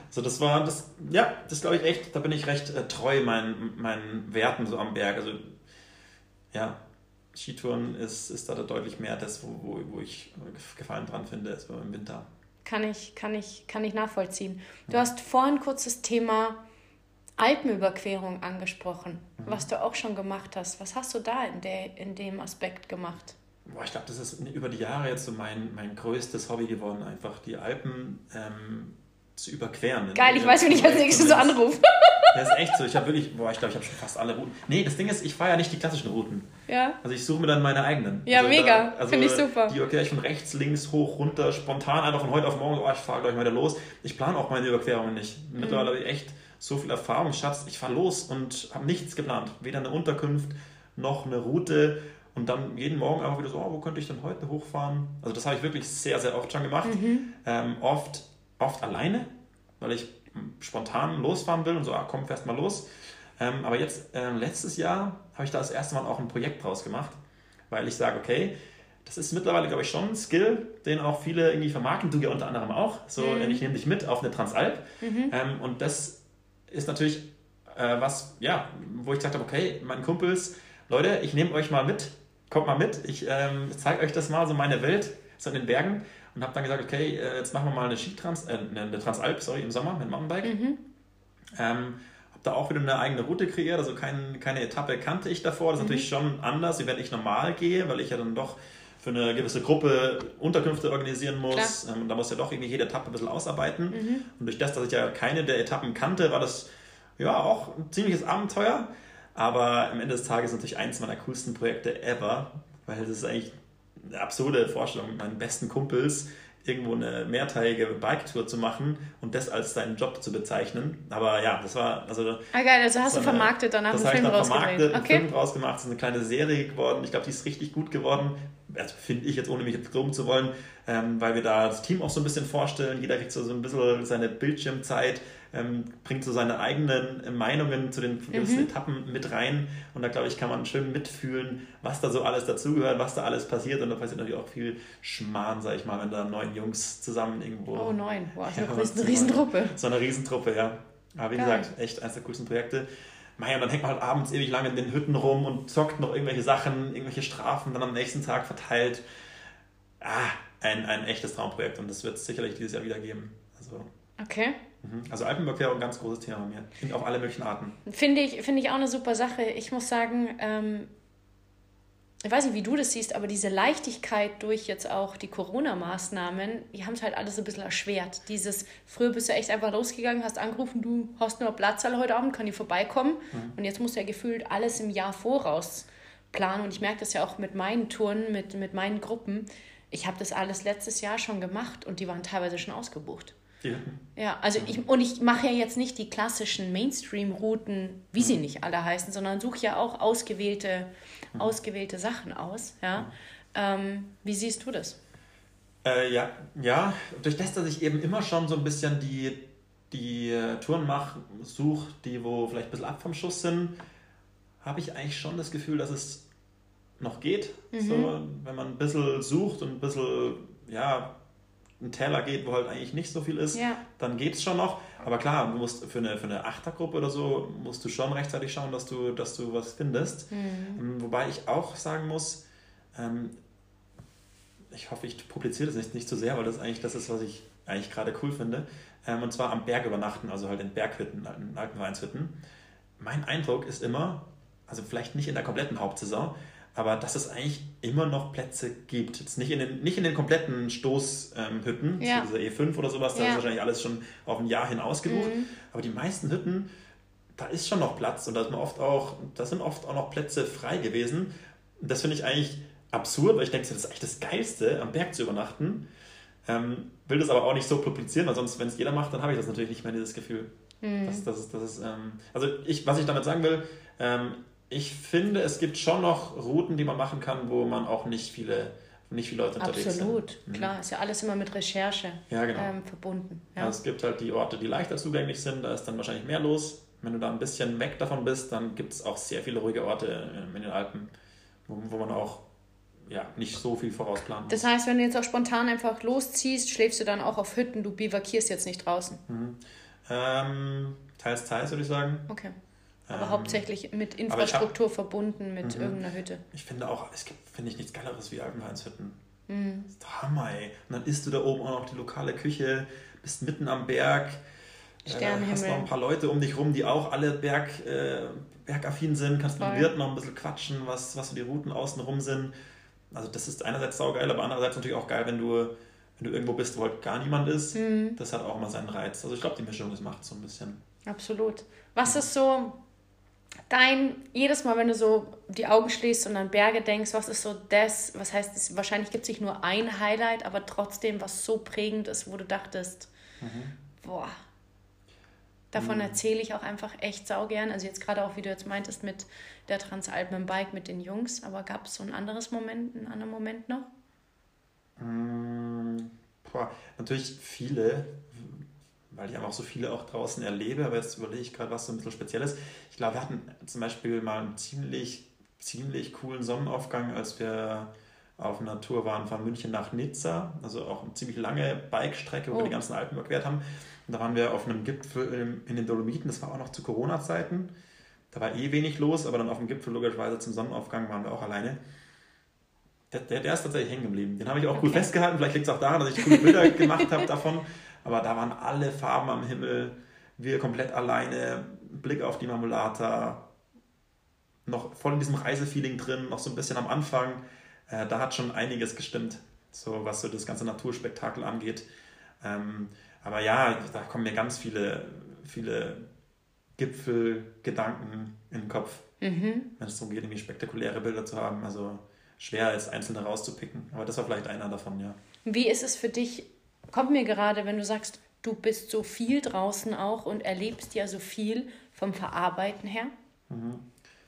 Also das war, das, ja, das glaube ich echt, da bin ich recht äh, treu meinen, meinen Werten so am Berg. Also ja, Skitouren ist, ist da deutlich mehr das, wo, wo, wo ich Gefallen dran finde, als im Winter. Kann ich, kann ich, kann ich nachvollziehen. Du ja. hast vorhin kurz das Thema Alpenüberquerung angesprochen, mhm. was du auch schon gemacht hast. Was hast du da in, der, in dem Aspekt gemacht? Boah, ich glaube, das ist über die Jahre jetzt so mein, mein größtes Hobby geworden, einfach die Alpen ähm, zu überqueren. Geil, ich weiß, wenn ich als nächstes so anrufe. Das ist echt so. Ich habe wirklich, boah, ich glaube, ich habe schon fast alle Routen. Nee, das Ding ist, ich fahre ja nicht die klassischen Routen. Ja. Also ich suche mir dann meine eigenen. Ja, also mega. Also Finde ich super. Die erkläre ich von rechts, links, hoch, runter, spontan einfach von heute auf morgen. Oh, ich fahre gleich mal wieder los. Ich plane auch meine Überquerungen nicht. Mhm. Mittlerweile habe ich echt so viel Erfahrung, Schatz. Ich fahre los und habe nichts geplant. Weder eine Unterkunft noch eine Route. Und dann jeden Morgen einfach wieder so, oh, wo könnte ich denn heute hochfahren? Also das habe ich wirklich sehr, sehr oft schon gemacht. Mhm. Ähm, oft, oft alleine, weil ich spontan losfahren will und so, ah, komm, fährst mal los. Ähm, aber jetzt, äh, letztes Jahr, habe ich da das erste Mal auch ein Projekt draus gemacht, weil ich sage, okay, das ist mittlerweile, glaube ich, schon ein Skill, den auch viele irgendwie vermarkten, du ja unter anderem auch. So, mhm. ich nehme dich mit auf eine Transalp. Mhm. Ähm, und das ist natürlich äh, was, ja, wo ich gesagt habe, okay, meine Kumpels, Leute, ich nehme euch mal mit, kommt mal mit, ich ähm, zeige euch das mal, so meine Welt, so in den Bergen und habe dann gesagt, okay, äh, jetzt machen wir mal eine Skitrans, äh, eine Transalp, sorry, im Sommer mit Mountainbike. Mhm. Ähm, habe da auch wieder eine eigene Route kreiert, also kein, keine Etappe kannte ich davor. Das ist mhm. natürlich schon anders, wie wenn ich normal gehe, weil ich ja dann doch für eine gewisse Gruppe Unterkünfte organisieren muss. Ähm, da muss ja doch irgendwie jede Etappe ein bisschen ausarbeiten. Mhm. Und durch das, dass ich ja keine der Etappen kannte, war das ja auch ein ziemliches Abenteuer. Aber am Ende des Tages natürlich eins meiner coolsten Projekte ever, weil das ist eigentlich eine absurde Vorstellung mit meinen besten Kumpels irgendwo eine mehrteilige Bike-Tour zu machen und das als deinen Job zu bezeichnen. Aber ja, das war also. Ah geil, also hast du eine, vermarktet danach einen Film rausgemacht. Okay. Film rausgemacht, ist eine kleine Serie geworden. Ich glaube, die ist richtig gut geworden. Also finde ich jetzt, ohne mich jetzt loben zu wollen, ähm, weil wir da das Team auch so ein bisschen vorstellen. Jeder kriegt so, so ein bisschen seine Bildschirmzeit ähm, bringt so seine eigenen äh, Meinungen zu den gewissen mhm. Etappen mit rein. Und da, glaube ich, kann man schön mitfühlen, was da so alles dazugehört, was da alles passiert. Und da passiert natürlich auch viel Schmarrn, sag ich mal, wenn da neun Jungs zusammen irgendwo. Oh, neun. Boah, ja, eine, eine Riesentruppe. So eine Riesentruppe, ja. Aber wie Geil. gesagt, echt eines der coolsten Projekte. Meier, dann hängt man halt abends ewig lange in den Hütten rum und zockt noch irgendwelche Sachen, irgendwelche Strafen dann am nächsten Tag verteilt. Ah, ein, ein echtes Traumprojekt und das wird es sicherlich dieses Jahr wieder geben. Also, okay. Mhm. Also Alpenüberquerung, ganz großes Thema bei mir. Auf alle möglichen Arten. Finde ich, find ich auch eine super Sache. Ich muss sagen, ähm, ich weiß nicht, wie du das siehst, aber diese Leichtigkeit durch jetzt auch die Corona-Maßnahmen, die haben es halt alles ein bisschen erschwert. Dieses, früher bist du echt einfach losgegangen, hast angerufen, du hast nur Platz heute Abend, kann ich vorbeikommen. Mhm. Und jetzt musst du ja gefühlt alles im Jahr voraus planen. Und ich merke das ja auch mit meinen Touren, mit, mit meinen Gruppen. Ich habe das alles letztes Jahr schon gemacht und die waren teilweise schon ausgebucht. Ja. ja, also ich, und ich mache ja jetzt nicht die klassischen Mainstream-Routen, wie sie nicht alle heißen, sondern suche ja auch ausgewählte, ausgewählte Sachen aus. Ja? Ähm, wie siehst du das? Äh, ja, ja, durch das, dass ich eben immer schon so ein bisschen die, die äh, Touren mache, suche, die wo vielleicht ein bisschen ab vom Schuss sind, habe ich eigentlich schon das Gefühl, dass es noch geht. Mhm. So, wenn man ein bisschen sucht und ein bisschen, ja, einen Teller geht, wo halt eigentlich nicht so viel ist, ja. dann geht es schon noch. Aber klar, du musst für eine, für eine Achtergruppe oder so, musst du schon rechtzeitig schauen, dass du, dass du was findest. Mhm. Ähm, wobei ich auch sagen muss, ähm, ich hoffe, ich publiziere das nicht, nicht zu sehr, weil das eigentlich das ist, was ich eigentlich gerade cool finde. Ähm, und zwar am Berg übernachten, also halt in Berghütten, in alten Weinshütten. Mein Eindruck ist immer, also vielleicht nicht in der kompletten Hauptsaison, aber dass es eigentlich immer noch Plätze gibt. Jetzt nicht in den, nicht in den kompletten Stoßhütten, ja. diese E5 oder sowas, da ja. ist wahrscheinlich alles schon auf ein Jahr hin ausgebucht. Mhm. Aber die meisten Hütten, da ist schon noch Platz und da, sind oft auch, da sind oft auch noch Plätze frei gewesen. Das finde ich eigentlich absurd, weil ich denke, das ist eigentlich das Geilste, am Berg zu übernachten. Ähm, will das aber auch nicht so publizieren, weil sonst, wenn es jeder macht, dann habe ich das natürlich nicht mehr, dieses Gefühl. Mhm. Das, das ist, das ist, ähm, also ich, was ich damit sagen will, ähm, ich finde, es gibt schon noch Routen, die man machen kann, wo man auch nicht viele, nicht viele Leute unterwegs Absolut. sind. Absolut, mhm. klar. Ist ja alles immer mit Recherche ja, genau. ähm, verbunden. Ja. Also es gibt halt die Orte, die leichter zugänglich sind, da ist dann wahrscheinlich mehr los. Wenn du da ein bisschen weg davon bist, dann gibt es auch sehr viele ruhige Orte in den Alpen, wo, wo man auch ja, nicht so viel vorausplanen. Das heißt, wenn du jetzt auch spontan einfach losziehst, schläfst du dann auch auf Hütten, du bivakierst jetzt nicht draußen? Mhm. Ähm, teils, teils, würde ich sagen. Okay. Aber ähm, hauptsächlich mit Infrastruktur hab, verbunden, mit mhm. irgendeiner Hütte. Ich finde auch, es gibt, finde ich, nichts Geileres wie Alpenvereinshütten. Mhm. Das ist Hammer, ey. Und dann isst du da oben auch noch die lokale Küche, bist mitten am Berg. Sternenhimmel. Äh, hast noch ein paar Leute um dich rum, die auch alle Berg, äh, bergaffin sind. Kannst mit dem Wirt noch ein bisschen quatschen, was, was so die Routen außenrum sind. Also das ist einerseits saugeil, aber andererseits natürlich auch geil, wenn du, wenn du irgendwo bist, wo halt gar niemand ist. Mhm. Das hat auch immer seinen Reiz. Also ich glaube, die Mischung, das macht so ein bisschen. Absolut. Was ist so dein, jedes Mal, wenn du so die Augen schließt und an Berge denkst, was ist so das, was heißt, es, wahrscheinlich gibt es nicht nur ein Highlight, aber trotzdem, was so prägend ist, wo du dachtest, mhm. boah, davon mhm. erzähle ich auch einfach echt saugern. Also jetzt gerade auch, wie du jetzt meintest, mit der Transalpen im Bike mit den Jungs, aber gab es so ein anderes Moment, einen anderen Moment noch? Mhm. Boah, natürlich viele, weil ich einfach so viele auch draußen erlebe, aber jetzt überlege ich gerade, was so ein bisschen Spezielles. Ich glaube, wir hatten zum Beispiel mal einen ziemlich, ziemlich coolen Sonnenaufgang, als wir auf einer Tour waren von München nach Nizza, also auch eine ziemlich lange Bike-Strecke, wo oh. wir die ganzen Alpen überquert haben. Und da waren wir auf einem Gipfel in den Dolomiten, das war auch noch zu Corona-Zeiten. Da war eh wenig los, aber dann auf dem Gipfel logischerweise zum Sonnenaufgang waren wir auch alleine. Der, der, der ist tatsächlich hängen geblieben. Den habe ich auch okay. gut festgehalten. Vielleicht liegt es auch daran, dass ich coole Bilder gemacht habe davon. Aber da waren alle Farben am Himmel. Wir komplett alleine. Blick auf die Marmolata. Noch voll in diesem Reisefeeling drin. Noch so ein bisschen am Anfang. Äh, da hat schon einiges gestimmt. So was so das ganze Naturspektakel angeht. Ähm, aber ja, da kommen mir ganz viele, viele Gipfelgedanken in den Kopf, mhm. wenn es darum geht, irgendwie spektakuläre Bilder zu haben. Also schwer als einzelne rauszupicken. Aber das war vielleicht einer davon, ja. Wie ist es für dich, kommt mir gerade, wenn du sagst, du bist so viel draußen auch und erlebst ja so viel vom Verarbeiten her? Mhm.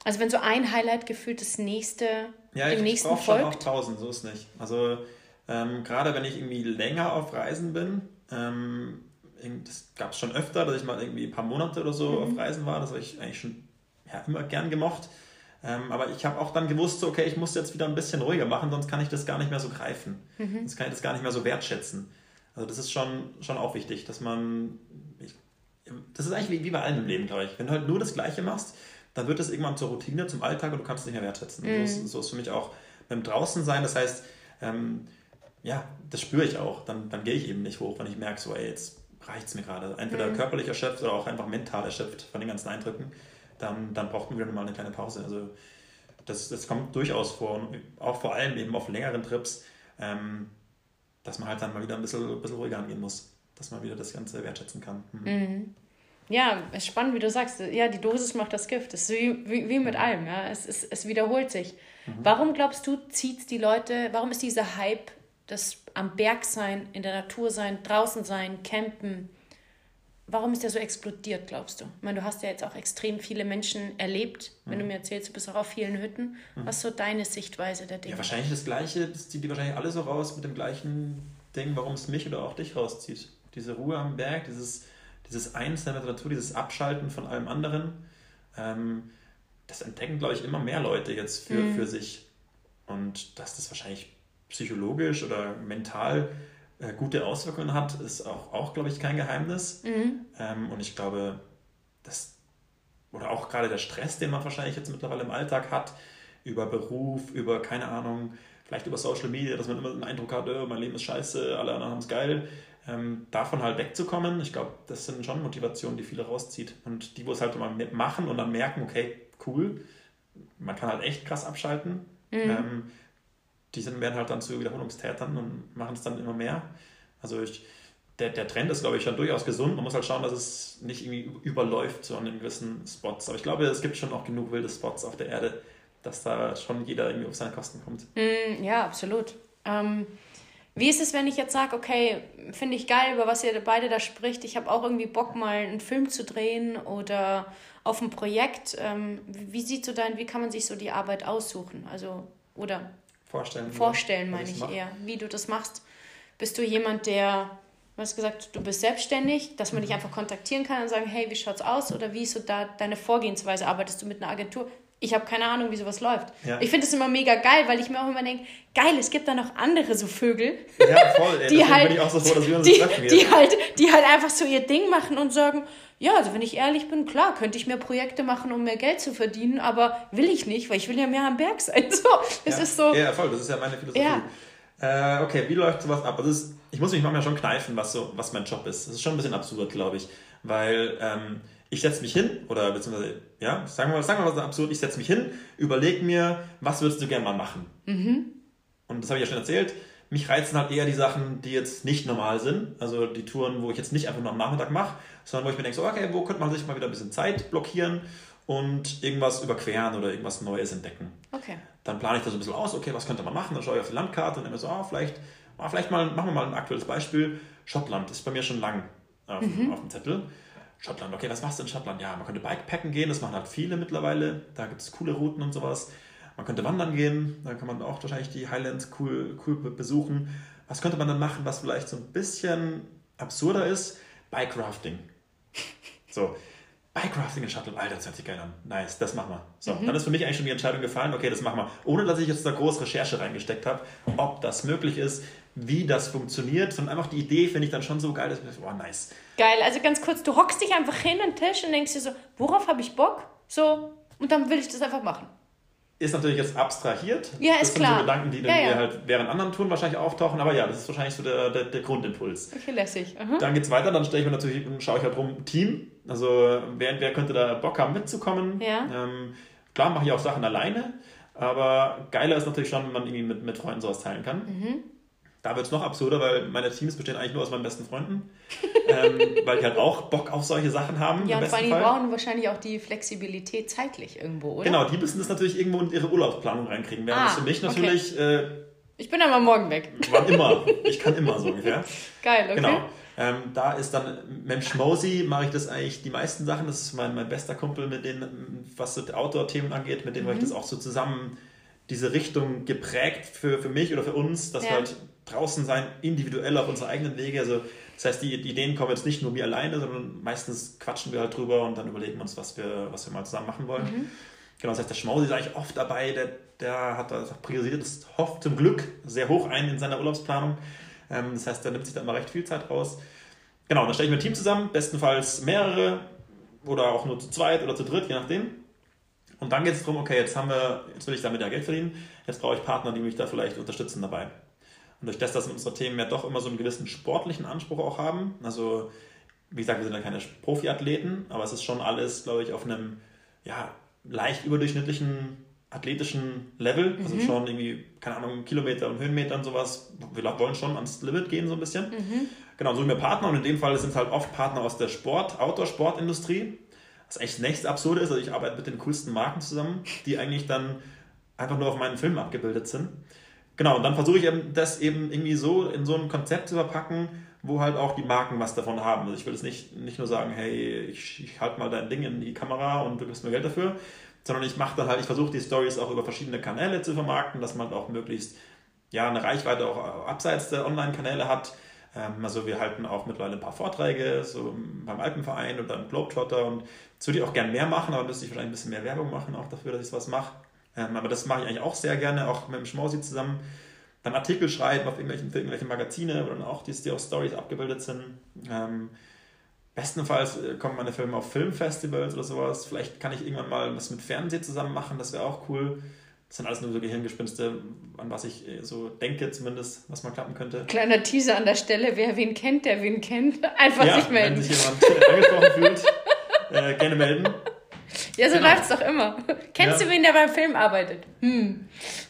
Also wenn so ein Highlight gefühlt das nächste ja, dem ich nächsten folgt. Ja, ich schon auch tausend, so ist nicht. Also ähm, gerade wenn ich irgendwie länger auf Reisen bin, ähm, das gab es schon öfter, dass ich mal irgendwie ein paar Monate oder so mhm. auf Reisen war, das habe ich eigentlich schon ja, immer gern gemocht. Ähm, aber ich habe auch dann gewusst, okay, ich muss jetzt wieder ein bisschen ruhiger machen, sonst kann ich das gar nicht mehr so greifen. Mhm. Sonst kann ich das gar nicht mehr so wertschätzen. Also das ist schon, schon auch wichtig, dass man, ich, das ist eigentlich wie, wie bei allem im Leben, glaube ich. Wenn du halt nur das Gleiche machst, dann wird es irgendwann zur Routine, zum Alltag und du kannst es nicht mehr wertschätzen. Mhm. So, ist, so ist für mich auch beim Draußen sein. Das heißt, ähm, ja, das spüre ich auch. Dann, dann gehe ich eben nicht hoch, wenn ich merke, so, ey, jetzt reicht es mir gerade. Entweder mhm. körperlich erschöpft oder auch einfach mental erschöpft von den ganzen Eindrücken dann, dann braucht man wieder mal eine kleine Pause. Also das, das kommt durchaus vor, auch vor allem eben auf längeren Trips, ähm, dass man halt dann mal wieder ein bisschen, ein bisschen ruhiger angehen muss, dass man wieder das Ganze wertschätzen kann. Mhm. Mhm. Ja, es ist spannend, wie du sagst. Ja, die Dosis macht das Gift. Das ist wie, wie, wie mit allem. Ja. Es, es, es wiederholt sich. Mhm. Warum glaubst du, zieht die Leute, warum ist dieser Hype, das am Berg sein, in der Natur sein, draußen sein, campen, Warum ist der so explodiert, glaubst du? Ich meine, du hast ja jetzt auch extrem viele Menschen erlebt, wenn mhm. du mir erzählst, du bist auch auf vielen Hütten. Mhm. Was ist so deine Sichtweise der Dinge? Ja, wahrscheinlich das Gleiche, das zieht die wahrscheinlich alle so raus mit dem gleichen Ding, warum es mich oder auch dich rauszieht. Diese Ruhe am Berg, dieses, dieses Einzelne mit der Natur, dieses Abschalten von allem anderen. Ähm, das entdecken, glaube ich, immer mehr Leute jetzt für, mhm. für sich. Und dass das wahrscheinlich psychologisch oder mental äh, gute Auswirkungen hat, ist auch, auch glaube ich, kein Geheimnis. Mhm. Ähm, und ich glaube, das, oder auch gerade der Stress, den man wahrscheinlich jetzt mittlerweile im Alltag hat, über Beruf, über, keine Ahnung, vielleicht über Social Media, dass man immer den Eindruck hat, oh, mein Leben ist scheiße, alle anderen haben es geil. Ähm, davon halt wegzukommen, ich glaube, das sind schon Motivationen, die viele rauszieht. Und die, wo es halt mal machen und dann merken, okay, cool, man kann halt echt krass abschalten. Mhm. Ähm, die sind, werden halt dann zu Wiederholungstätern und machen es dann immer mehr. Also ich, der, der Trend ist, glaube ich, schon durchaus gesund. Man muss halt schauen, dass es nicht irgendwie überläuft so an den gewissen Spots. Aber ich glaube, es gibt schon auch genug wilde Spots auf der Erde, dass da schon jeder irgendwie auf seine Kosten kommt. Mm, ja, absolut. Ähm, wie ist es, wenn ich jetzt sage, okay, finde ich geil, über was ihr beide da spricht, ich habe auch irgendwie Bock, mal einen Film zu drehen oder auf ein Projekt. Ähm, wie sieht so dein, wie kann man sich so die Arbeit aussuchen? Also, oder Vorstellen. Vorstellen, meine ich eher, wie du das machst. Bist du jemand, der, du hast gesagt, du bist selbstständig, dass man mhm. dich einfach kontaktieren kann und sagen, hey, wie schaut's aus? Oder wie ist so da deine Vorgehensweise? Arbeitest du mit einer Agentur? Ich habe keine Ahnung, wie sowas läuft. Ja. Ich finde es immer mega geil, weil ich mir auch immer denke, geil, es gibt da noch andere so Vögel. Ja, voll. Ey, die halt, bin ich auch so froh, dass wir uns die, treffen die halt, die halt einfach so ihr Ding machen und sagen, ja, also wenn ich ehrlich bin, klar, könnte ich mehr Projekte machen, um mehr Geld zu verdienen, aber will ich nicht, weil ich will ja mehr am Berg sein. So, es ja. ist so. Ja, voll, das ist ja meine Philosophie. Ja. Äh, okay, wie läuft sowas ab? Also ist, ich muss mich manchmal schon kneifen, was, so, was mein Job ist. Das ist schon ein bisschen absurd, glaube ich, weil ähm, ich setze mich hin, oder beziehungsweise, ja, sagen wir, sagen wir mal so absurd, ich setze mich hin, überlege mir, was würdest du gerne mal machen? Mhm. Und das habe ich ja schon erzählt. Mich reizen halt eher die Sachen, die jetzt nicht normal sind. Also die Touren, wo ich jetzt nicht einfach nur am Nachmittag mache, sondern wo ich mir denke, so, okay, wo könnte man sich mal wieder ein bisschen Zeit blockieren und irgendwas überqueren oder irgendwas Neues entdecken. Okay. Dann plane ich das ein bisschen aus, okay, was könnte man machen? Dann schaue ich auf die Landkarte und denke mir so, ah, vielleicht, ah, vielleicht mal, machen wir mal ein aktuelles Beispiel. Schottland ist bei mir schon lang auf, mhm. auf dem Zettel. Schottland, okay, was machst du in Schottland? Ja, man könnte Bikepacken gehen, das machen halt viele mittlerweile. Da gibt es coole Routen und sowas. Man könnte wandern gehen, da kann man auch wahrscheinlich die Highlands cool, cool besuchen. Was könnte man dann machen, was vielleicht so ein bisschen absurder ist? Bike Rafting. So. Bikecrafting in Shuttle, Alter, das hört sich geil an. Nice, das machen wir. So, mhm. dann ist für mich eigentlich schon die Entscheidung gefallen, okay, das machen wir. Ohne dass ich jetzt da groß Recherche reingesteckt habe, ob das möglich ist, wie das funktioniert, sondern einfach die Idee finde ich dann schon so geil, dass ich so, oh, nice. Geil, also ganz kurz, du hockst dich einfach hin an den Tisch und denkst dir so, worauf habe ich Bock? So, und dann will ich das einfach machen ist natürlich jetzt abstrahiert. Ja, ist das sind klar. so Gedanken, die dann ja, ja. halt während anderen Touren wahrscheinlich auftauchen, aber ja, das ist wahrscheinlich so der, der, der Grundimpuls. Okay, lässig. Aha. Dann es weiter, dann stelle ich mir natürlich, schaue ich halt rum, Team. Also wer, wer könnte da Bock haben mitzukommen? Ja. Ähm, klar mache ich auch Sachen alleine, aber geiler ist natürlich schon, wenn man irgendwie mit, mit Freunden sowas teilen kann. Mhm. Da wird es noch absurder, weil meine Teams bestehen eigentlich nur aus meinen besten Freunden, ähm, weil die halt auch Bock auf solche Sachen haben. Ja, und vor allem Fall. brauchen wahrscheinlich auch die Flexibilität zeitlich irgendwo, oder? Genau, die müssen das natürlich irgendwo in ihre Urlaubsplanung reinkriegen. Während ah, das für mich natürlich. Okay. Äh, ich bin aber morgen weg. Wann immer. Ich kann immer so ungefähr. Geil, okay. Genau. Ähm, da ist dann mit dem Schmosi mache ich das eigentlich die meisten Sachen. Das ist mein, mein bester Kumpel, mit denen, was so Outdoor-Themen angeht, mit dem mhm. habe ich das auch so zusammen diese Richtung geprägt für, für mich oder für uns, dass ja. wir halt draußen sein, individuell auf unsere eigenen Wege. Also das heißt, die, die, Ideen kommen jetzt nicht nur mir alleine, sondern meistens quatschen wir halt drüber und dann überlegen wir uns, was wir, was wir mal zusammen machen wollen. Mhm. Genau, das heißt, der Schmausi ist eigentlich oft dabei, der, der hat das priorisiert, das hofft zum Glück sehr hoch ein in seiner Urlaubsplanung. Ähm, das heißt, der nimmt sich da immer recht viel Zeit raus. Genau, dann stelle ich mir ein Team zusammen, bestenfalls mehrere oder auch nur zu zweit oder zu dritt, je nachdem. Und dann geht es darum, okay, jetzt haben wir, jetzt will ich damit ja Geld verdienen, jetzt brauche ich Partner, die mich da vielleicht unterstützen dabei. Und durch das, dass unsere Themen ja doch immer so einen gewissen sportlichen Anspruch auch haben, also wie gesagt, wir sind ja keine Profiathleten, aber es ist schon alles, glaube ich, auf einem ja, leicht überdurchschnittlichen athletischen Level, also mhm. schon irgendwie, keine Ahnung, Kilometer und Höhenmeter und sowas. Wir wollen schon ans Limit gehen, so ein bisschen. Mhm. Genau, suchen wir Partner und in dem Fall sind es halt oft Partner aus der Sport-, Outdoor-Sportindustrie. Was echt das nächste Absurde ist, also ich arbeite mit den coolsten Marken zusammen, die eigentlich dann einfach nur auf meinen Film abgebildet sind. Genau, und dann versuche ich eben das eben irgendwie so in so ein Konzept zu verpacken, wo halt auch die Marken was davon haben. Also ich will jetzt nicht, nicht nur sagen, hey, ich, ich halte mal dein Ding in die Kamera und du gibst mir Geld dafür, sondern ich mache dann halt, ich versuche die Stories auch über verschiedene Kanäle zu vermarkten, dass man auch möglichst ja, eine Reichweite auch abseits der Online-Kanäle hat. Ähm, also wir halten auch mittlerweile ein paar Vorträge, so beim Alpenverein oder beim Globetrotter und das würde ich auch gerne mehr machen, aber müsste ich vielleicht ein bisschen mehr Werbung machen, auch dafür, dass ich sowas mache. Ähm, aber das mache ich eigentlich auch sehr gerne, auch mit dem Schmausi zusammen. Dann Artikel schreiben auf irgendwelchen, für irgendwelche Magazine, wo dann auch die, die auch Stories abgebildet sind. Ähm, bestenfalls äh, kommen meine Filme auf Filmfestivals oder sowas. Vielleicht kann ich irgendwann mal was mit Fernsehen zusammen machen, das wäre auch cool. Das sind alles nur so Gehirngespinste, an was ich äh, so denke, zumindest, was mal klappen könnte. Kleiner Teaser an der Stelle: wer wen kennt, der wen kennt, einfach ja, sich melden. Wenn sich jemand angesprochen fühlt, äh, gerne melden. Ja, so genau. läuft es doch immer. Kennst ja. du wen, der beim Film arbeitet? Hm.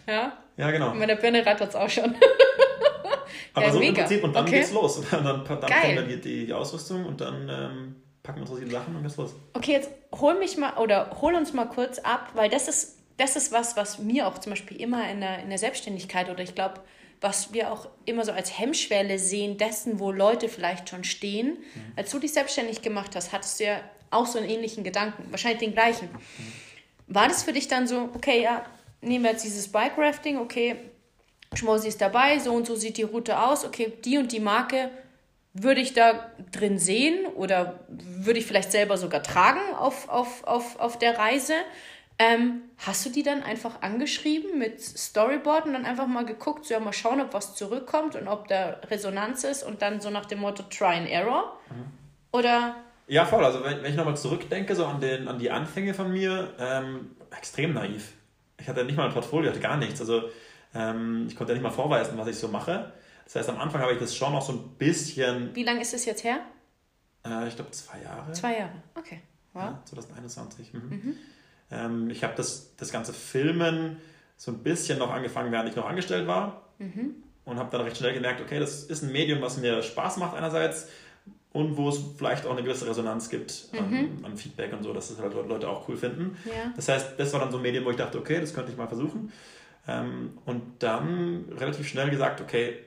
Ja? Ja, genau. Meine Birne rattert es auch schon. Aber ja, so mega. im Prinzip, und dann okay. geht's los. Und dann, dann wir die, die, Ausrüstung und dann ähm, packen wir unsere Sachen und geht's los. Okay, jetzt hol mich mal oder hol uns mal kurz ab, weil das ist, das ist was, was mir auch zum Beispiel immer in der, in der Selbstständigkeit oder ich glaube, was wir auch immer so als Hemmschwelle sehen, dessen, wo Leute vielleicht schon stehen. Mhm. Als du dich selbstständig gemacht hast, hattest du ja auch so einen ähnlichen Gedanken, wahrscheinlich den gleichen. War das für dich dann so, okay, ja, nehmen wir jetzt dieses Bike Rafting, okay, Schmosi ist dabei, so und so sieht die Route aus, okay, die und die Marke würde ich da drin sehen oder würde ich vielleicht selber sogar tragen auf, auf, auf, auf der Reise. Ähm, hast du die dann einfach angeschrieben mit Storyboard und dann einfach mal geguckt, so ja, mal schauen, ob was zurückkommt und ob da Resonanz ist und dann so nach dem Motto Try and Error? Mhm. Oder ja, voll. Also wenn, wenn ich nochmal zurückdenke, so an, den, an die Anfänge von mir, ähm, extrem naiv. Ich hatte nicht mal ein Portfolio, hatte gar nichts. Also ähm, ich konnte ja nicht mal vorweisen, was ich so mache. Das heißt, am Anfang habe ich das schon noch so ein bisschen. Wie lange ist es jetzt her? Äh, ich glaube zwei Jahre. Zwei Jahre, okay. Wow. Ja, 2021. Mhm. Mhm. Ähm, ich habe das, das ganze Filmen so ein bisschen noch angefangen, während ich noch angestellt war. Mhm. Und habe dann recht schnell gemerkt, okay, das ist ein Medium, was mir Spaß macht einerseits und wo es vielleicht auch eine gewisse Resonanz gibt mhm. an, an, Feedback und so, dass das halt Leute auch cool finden. Ja. Das heißt, das war dann so ein Medium, wo ich dachte, okay, das könnte ich mal versuchen. Ähm, und dann relativ schnell gesagt, okay,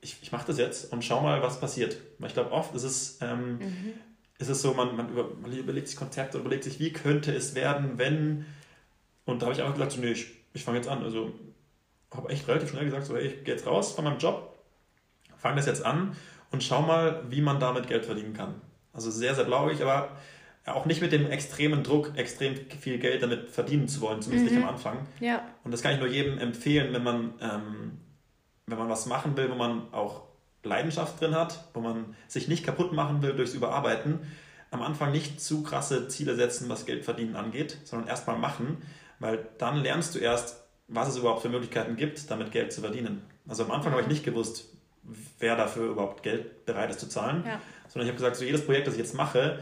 ich, ich mache das jetzt und schau mal, was passiert. Weil ich glaube, oft ist es, ähm, mhm. ist es so, man, man, über, man, überlegt sich Konzepte und überlegt sich, wie könnte es werden, wenn. Und da habe ich einfach gesagt, so, nee, ich, ich fange jetzt an. Also habe echt relativ schnell gesagt, so, hey, ich gehe jetzt raus von meinem Job, fange das jetzt an und schau mal, wie man damit Geld verdienen kann. Also sehr, sehr blauig, aber auch nicht mit dem extremen Druck, extrem viel Geld damit verdienen zu wollen, zumindest mhm. nicht am Anfang. Ja. Und das kann ich nur jedem empfehlen, wenn man, ähm, wenn man was machen will, wo man auch Leidenschaft drin hat, wo man sich nicht kaputt machen will durchs Überarbeiten, am Anfang nicht zu krasse Ziele setzen, was Geld verdienen angeht, sondern erstmal machen, weil dann lernst du erst, was es überhaupt für Möglichkeiten gibt, damit Geld zu verdienen. Also am Anfang habe ich nicht gewusst, wer dafür überhaupt Geld bereit ist zu zahlen, ja. sondern ich habe gesagt, so jedes Projekt, das ich jetzt mache,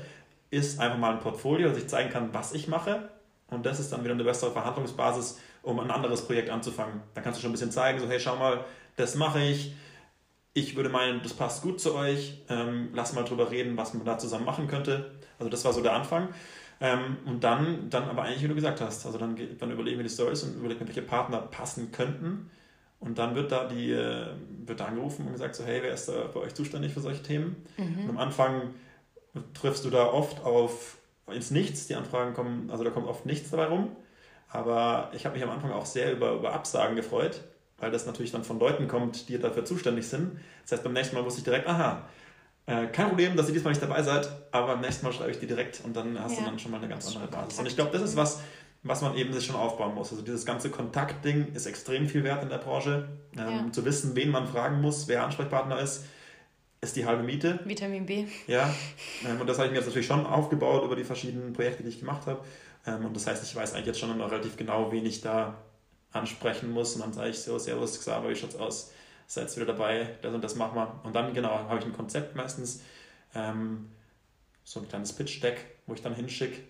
ist einfach mal ein Portfolio, dass ich zeigen kann, was ich mache. Und das ist dann wieder eine bessere Verhandlungsbasis, um ein anderes Projekt anzufangen. Da kannst du schon ein bisschen zeigen, so hey, schau mal, das mache ich. Ich würde meinen, das passt gut zu euch. Ähm, lass mal drüber reden, was man da zusammen machen könnte. Also das war so der Anfang. Ähm, und dann, dann aber eigentlich, wie du gesagt hast, also dann, dann überlegen wir die Stories und überlegen, welche Partner passen könnten. Und dann wird da die äh, wird da angerufen und gesagt so, hey, wer ist da bei euch zuständig für solche Themen? Mhm. Und am Anfang triffst du da oft auf ins Nichts. Die Anfragen kommen, also da kommt oft nichts dabei rum. Aber ich habe mich am Anfang auch sehr über, über Absagen gefreut, weil das natürlich dann von Leuten kommt, die dafür zuständig sind. Das heißt, beim nächsten Mal wusste ich direkt, aha, äh, kein Problem, dass ihr diesmal nicht dabei seid, aber beim nächsten Mal schreibe ich die direkt und dann hast ja. du dann schon mal eine ganz andere Basis. Und ich glaube, das ist was, was man eben sich schon aufbauen muss. Also dieses ganze Kontaktding ist extrem viel wert in der Branche. Ähm, ja. Zu wissen, wen man fragen muss, wer Ansprechpartner ist, ist die halbe Miete. Vitamin B. Ja, ähm, und das habe ich mir jetzt natürlich schon aufgebaut über die verschiedenen Projekte, die ich gemacht habe. Ähm, und das heißt, ich weiß eigentlich jetzt schon noch relativ genau, wen ich da ansprechen muss. Und dann sage ich so, Servus, Xaver, wie schaut's aus? Seid wieder dabei, das und das machen wir. Und dann, genau, habe ich ein Konzept meistens, ähm, so ein kleines Pitch-Deck, wo ich dann hinschicke.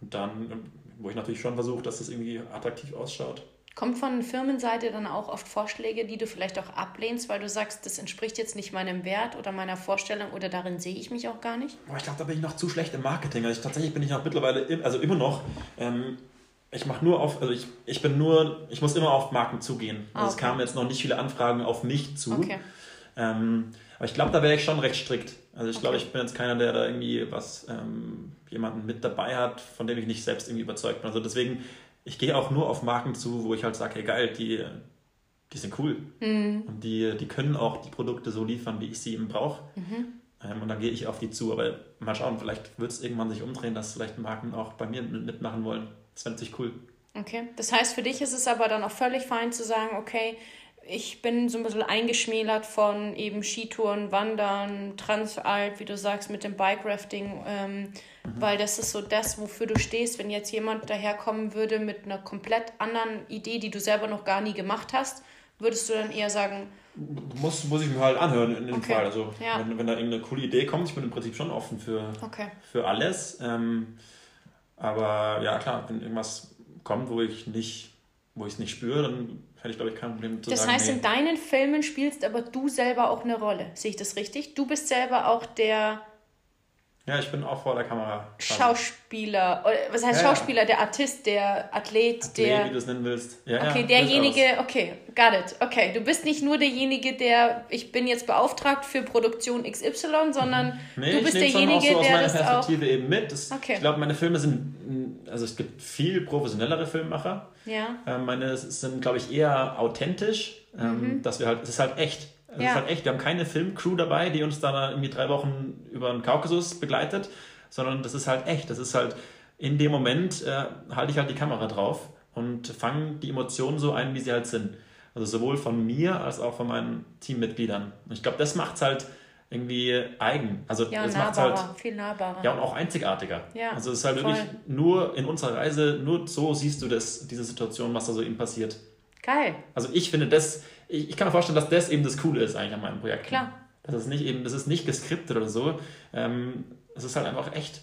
Und dann, wo ich natürlich schon versuche, dass das irgendwie attraktiv ausschaut. Kommt von Firmenseite dann auch oft Vorschläge, die du vielleicht auch ablehnst, weil du sagst, das entspricht jetzt nicht meinem Wert oder meiner Vorstellung oder darin sehe ich mich auch gar nicht? Boah, ich glaube, da bin ich noch zu schlecht im Marketing. Also ich, tatsächlich bin ich noch mittlerweile, also immer noch, ähm, ich mache nur auf, also ich, ich bin nur, ich muss immer auf Marken zugehen. Also okay. es kamen jetzt noch nicht viele Anfragen auf mich zu. Okay. Ähm, aber ich glaube, da wäre ich schon recht strikt. Also ich okay. glaube, ich bin jetzt keiner, der da irgendwie was, ähm, jemanden mit dabei hat, von dem ich nicht selbst irgendwie überzeugt bin. Also deswegen ich gehe auch nur auf Marken zu, wo ich halt sage, hey geil, die, die sind cool. Mhm. Und die, die können auch die Produkte so liefern, wie ich sie eben brauche. Mhm. Ähm, und dann gehe ich auf die zu. Aber mal schauen, vielleicht wird es irgendwann sich umdrehen, dass vielleicht Marken auch bei mir mitmachen wollen. Das fände ich cool. Okay, das heißt, für dich ist es aber dann auch völlig fein zu sagen, okay, ich bin so ein bisschen eingeschmälert von eben Skitouren, Wandern, Transalp, wie du sagst, mit dem Bike-Rafting, ähm, mhm. weil das ist so das, wofür du stehst. Wenn jetzt jemand daherkommen würde mit einer komplett anderen Idee, die du selber noch gar nie gemacht hast, würdest du dann eher sagen... Muss, muss ich mir halt anhören in dem okay. Fall. Also ja. wenn, wenn da irgendeine coole Idee kommt, ich bin im Prinzip schon offen für, okay. für alles. Ähm, aber ja, klar, wenn irgendwas kommt, wo ich nicht wo ich es nicht spüre, dann hätte ich, glaube ich, kein Problem zu das sagen. Das heißt, nee. in deinen Filmen spielst aber du selber auch eine Rolle. Sehe ich das richtig? Du bist selber auch der ja, ich bin auch vor der Kamera. Schauspieler. Was heißt ja, Schauspieler? Der Artist, der Athlet, Athlet der. wie du es nennen willst. Ja, okay, derjenige. Okay, got it. Okay, du bist nicht nur derjenige, der. Ich bin jetzt beauftragt für Produktion XY, sondern mhm. nee, du bist derjenige, auch so der das Perspektive auch. eben mit. Das, okay. Ich glaube, meine Filme sind. Also es gibt viel professionellere Filmemacher. Ja. Ähm, meine sind, glaube ich, eher authentisch. Ähm, mhm. Dass wir halt. Es ist halt echt. Das ja. ist halt echt, wir haben keine Filmcrew dabei, die uns da irgendwie drei Wochen über den Kaukasus begleitet, sondern das ist halt echt. Das ist halt, in dem Moment äh, halte ich halt die Kamera drauf und fange die Emotionen so ein, wie sie halt sind. Also sowohl von mir als auch von meinen Teammitgliedern. Und ich glaube, das macht es halt irgendwie eigen. Also ja, das macht halt viel nahbarer. Ja, und auch einzigartiger. Ja, also es ist halt voll. wirklich nur in unserer Reise, nur so siehst du das, diese Situation, was da so eben passiert. Geil. Also ich finde das, ich, ich kann mir vorstellen, dass das eben das Coole ist eigentlich an meinem Projekt. Klar. Das ist nicht eben, das ist nicht geskriptet oder so. Ähm, es ist halt einfach echt.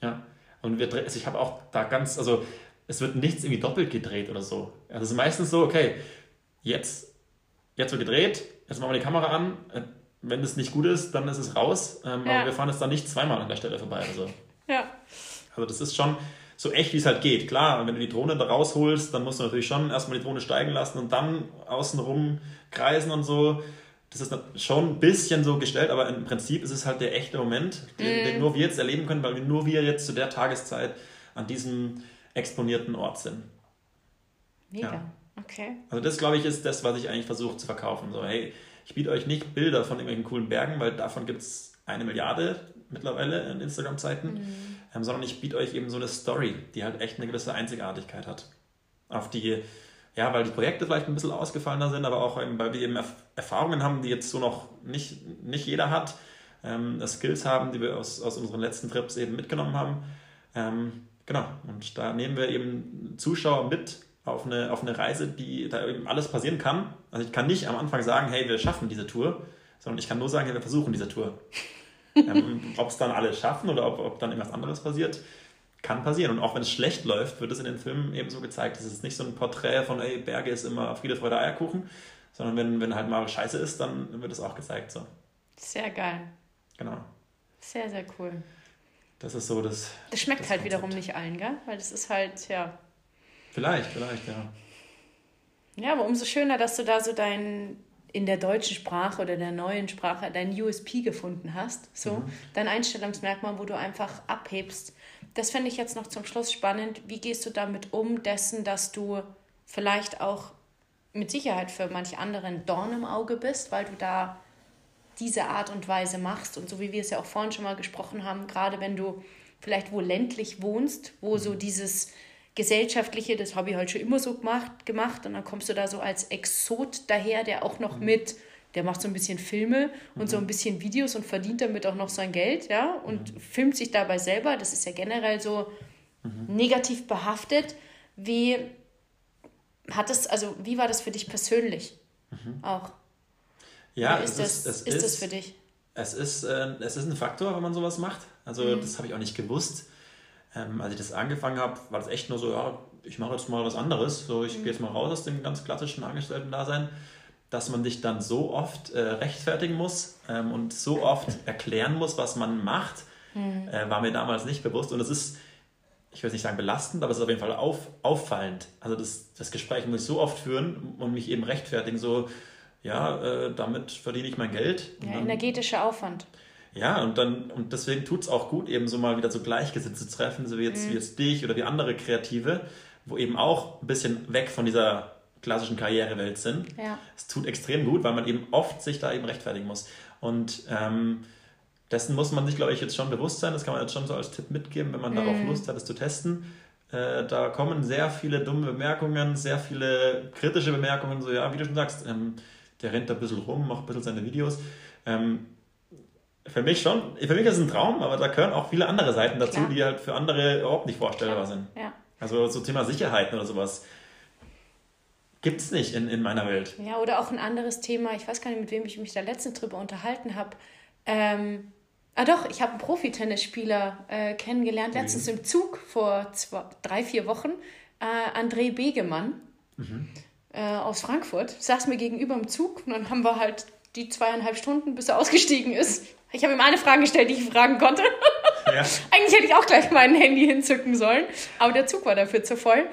Ja. Und wir also ich habe auch da ganz, also es wird nichts irgendwie doppelt gedreht oder so. Also es ist meistens so, okay, jetzt, jetzt wird gedreht, jetzt machen wir die Kamera an. Äh, wenn es nicht gut ist, dann ist es raus. Ähm, ja. Aber wir fahren jetzt dann nicht zweimal an der Stelle vorbei. Also. Ja. Also das ist schon, so echt wie es halt geht. Klar, wenn du die Drohne da rausholst, dann musst du natürlich schon erstmal die Drohne steigen lassen und dann außenrum kreisen und so. Das ist schon ein bisschen so gestellt, aber im Prinzip ist es halt der echte Moment, den, mm. den nur wir jetzt erleben können, weil wir nur wir jetzt zu der Tageszeit an diesem exponierten Ort sind. Mega. Ja. Okay. Also das, glaube ich, ist das, was ich eigentlich versuche zu verkaufen. So, hey, ich biete euch nicht Bilder von irgendwelchen coolen Bergen, weil davon gibt es eine Milliarde mittlerweile in Instagram-Zeiten. Mhm. Ähm, sondern ich biete euch eben so eine Story, die halt echt eine gewisse Einzigartigkeit hat. Auf die, ja, weil die Projekte vielleicht ein bisschen ausgefallener sind, aber auch eben, weil wir eben Erfahrungen haben, die jetzt so noch nicht, nicht jeder hat, ähm, Skills haben, die wir aus, aus unseren letzten Trips eben mitgenommen haben. Ähm, genau, und da nehmen wir eben Zuschauer mit auf eine, auf eine Reise, die da eben alles passieren kann. Also ich kann nicht am Anfang sagen, hey, wir schaffen diese Tour, sondern ich kann nur sagen, hey, wir versuchen diese Tour. Ähm, ob es dann alle schaffen oder ob, ob dann irgendwas anderes passiert, kann passieren. Und auch wenn es schlecht läuft, wird es in den Filmen eben so gezeigt. Es ist nicht so ein Porträt von, ey, Berge ist immer Friede, Freude, Eierkuchen, sondern wenn, wenn halt mal Scheiße ist, dann wird es auch gezeigt. So. Sehr geil. Genau. Sehr, sehr cool. Das ist so das. Das schmeckt das halt Konzept. wiederum nicht allen, gell? Weil das ist halt, ja. Vielleicht, vielleicht, ja. Ja, aber umso schöner, dass du da so dein, in der deutschen Sprache oder der neuen Sprache dein USP gefunden hast. So, mhm. dein Einstellungsmerkmal, wo du einfach abhebst. Das fände ich jetzt noch zum Schluss spannend. Wie gehst du damit um, dessen, dass du vielleicht auch mit Sicherheit für manche anderen Dorn im Auge bist, weil du da diese Art und Weise machst. Und so wie wir es ja auch vorhin schon mal gesprochen haben, gerade wenn du vielleicht wo ländlich wohnst, wo so mhm. dieses gesellschaftliche, das habe ich halt schon immer so gemacht, gemacht und dann kommst du da so als Exot daher, der auch noch mhm. mit, der macht so ein bisschen Filme und mhm. so ein bisschen Videos und verdient damit auch noch sein Geld, ja, und mhm. filmt sich dabei selber, das ist ja generell so mhm. negativ behaftet. Wie hat es, also wie war das für dich persönlich mhm. auch? Ja, ist, das, ist, es ist, ist das für dich? Es ist, äh, es ist ein Faktor, wenn man sowas macht. Also mhm. das habe ich auch nicht gewusst. Ähm, als ich das angefangen habe, war das echt nur so, ja, ich mache jetzt mal was anderes. So, ich mhm. gehe jetzt mal raus aus dem ganz klassischen Angestellten-Dasein. Dass man sich dann so oft äh, rechtfertigen muss ähm, und so oft erklären muss, was man macht, mhm. äh, war mir damals nicht bewusst. Und es ist, ich will nicht sagen belastend, aber es ist auf jeden Fall auf, auffallend. Also das, das Gespräch muss ich so oft führen und mich eben rechtfertigen, so, ja, äh, damit verdiene ich mein Geld. Ja, energetischer Aufwand. Ja, und dann, und deswegen tut es auch gut, eben so mal wieder so Gleichgesetzte zu treffen, so wie jetzt, mhm. wie jetzt dich oder wie andere Kreative, wo eben auch ein bisschen weg von dieser klassischen Karrierewelt sind. Ja. Es tut extrem gut, weil man eben oft sich da eben rechtfertigen muss. Und ähm, dessen muss man sich, glaube ich, jetzt schon bewusst sein. Das kann man jetzt schon so als Tipp mitgeben, wenn man mhm. darauf Lust hat, es zu testen. Äh, da kommen sehr viele dumme Bemerkungen, sehr viele kritische Bemerkungen, so ja, wie du schon sagst, ähm, der rennt da ein bisschen rum, macht ein bisschen seine Videos. Ähm, für mich schon, für mich ist es ein Traum, aber da gehören auch viele andere Seiten dazu, Klar. die halt für andere überhaupt nicht vorstellbar Klar. sind. Ja. Also so Thema Sicherheiten oder sowas gibt es nicht in, in meiner Welt. Ja, oder auch ein anderes Thema, ich weiß gar nicht, mit wem ich mich da letztens drüber unterhalten habe. Ähm, ah doch, ich habe einen Profitennisspieler äh, kennengelernt, mhm. letztens im Zug vor zwei, drei, vier Wochen, äh, André Begemann. Mhm äh, aus Frankfurt, saß mir gegenüber im Zug und dann haben wir halt die zweieinhalb Stunden, bis er ausgestiegen ist. Ich habe ihm alle Fragen gestellt, die ich fragen konnte. Ja. Eigentlich hätte ich auch gleich mein Handy hinzücken sollen, aber der Zug war dafür zu voll.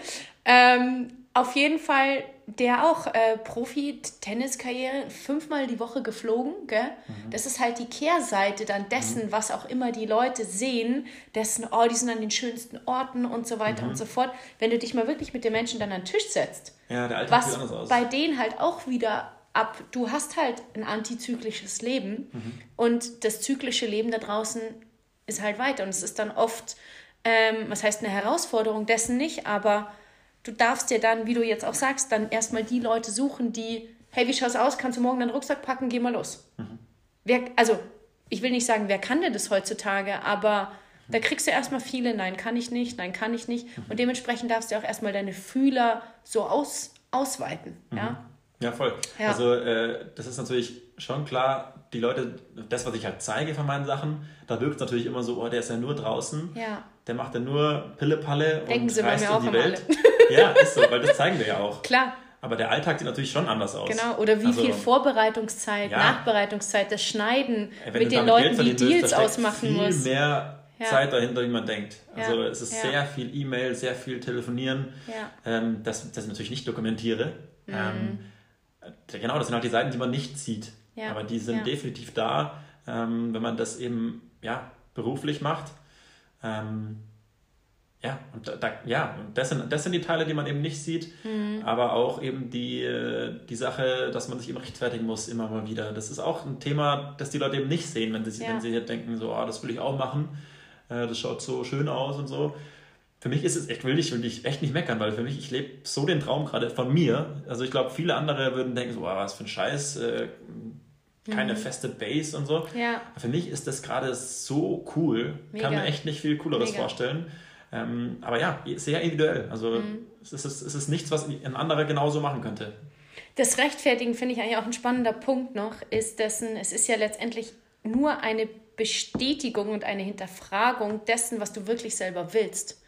Ähm, auf jeden Fall der auch äh, Profi-Tenniskarriere, fünfmal die Woche geflogen. Gell? Mhm. Das ist halt die Kehrseite dann dessen, mhm. was auch immer die Leute sehen, dessen, oh, die sind an den schönsten Orten und so weiter mhm. und so fort. Wenn du dich mal wirklich mit den Menschen dann an den Tisch setzt, ja, was bei denen halt auch wieder ab, du hast halt ein antizyklisches Leben mhm. und das zyklische Leben da draußen ist halt weiter und es ist dann oft, ähm, was heißt eine Herausforderung dessen nicht, aber du darfst dir dann, wie du jetzt auch sagst, dann erstmal die Leute suchen, die, hey, wie schaut's aus? Kannst du morgen deinen Rucksack packen? Geh mal los. Mhm. Wer, also, ich will nicht sagen, wer kann denn das heutzutage, aber da kriegst du erstmal viele, nein, kann ich nicht, nein, kann ich nicht. Mhm. Und dementsprechend darfst du auch erstmal deine Fühler so aus, ausweiten. Mhm. Ja? Ja, voll. Ja. Also äh, das ist natürlich schon klar, die Leute, das, was ich halt zeige von meinen Sachen, da wirkt es natürlich immer so, oh, der ist ja nur draußen. Ja. Der macht ja nur Pille-Palle und Sie reist in die Welt. ja, ist so, weil das zeigen wir ja auch. Klar. Aber der Alltag sieht natürlich schon anders aus. Genau, oder wie also, viel Vorbereitungszeit, ja. Nachbereitungszeit, das Schneiden, mit den Leuten, die Deals ausmachen viel muss. mehr ja. Zeit dahinter, wie man denkt. Also es ist sehr viel E-Mail, sehr viel Telefonieren, ähm, das, das ich natürlich nicht dokumentiere. Mhm. Ähm, genau, das sind halt die Seiten, die man nicht sieht. Ja. Aber die sind ja. definitiv da, ähm, wenn man das eben ja, beruflich macht. Ähm, ja, und da, ja, das sind, das sind die Teile, die man eben nicht sieht, mhm. aber auch eben die, die Sache, dass man sich eben rechtfertigen muss, immer mal wieder. Das ist auch ein Thema, das die Leute eben nicht sehen, wenn sie, ja. wenn sie denken, so, oh, das will ich auch machen. äh, das schaut so schön aus und so. Für mich ist es echt, will ich, will ich echt nicht meckern, weil für mich, ich lebe so den Traum gerade von mir. Also ich glaube, viele andere würden denken, so, oh, was für ein Scheiß, äh, keine mhm. feste Base und so. Ja. Für mich ist das gerade so cool. Mega. Kann mir echt nicht viel Cooleres Mega. vorstellen. Ähm, aber ja, sehr individuell. Also mhm. es, ist, es ist nichts, was ein anderer genauso machen könnte. Das Rechtfertigen finde ich eigentlich auch ein spannender Punkt noch, ist dessen, es ist ja letztendlich nur eine Bestätigung und eine Hinterfragung dessen, was du wirklich selber willst.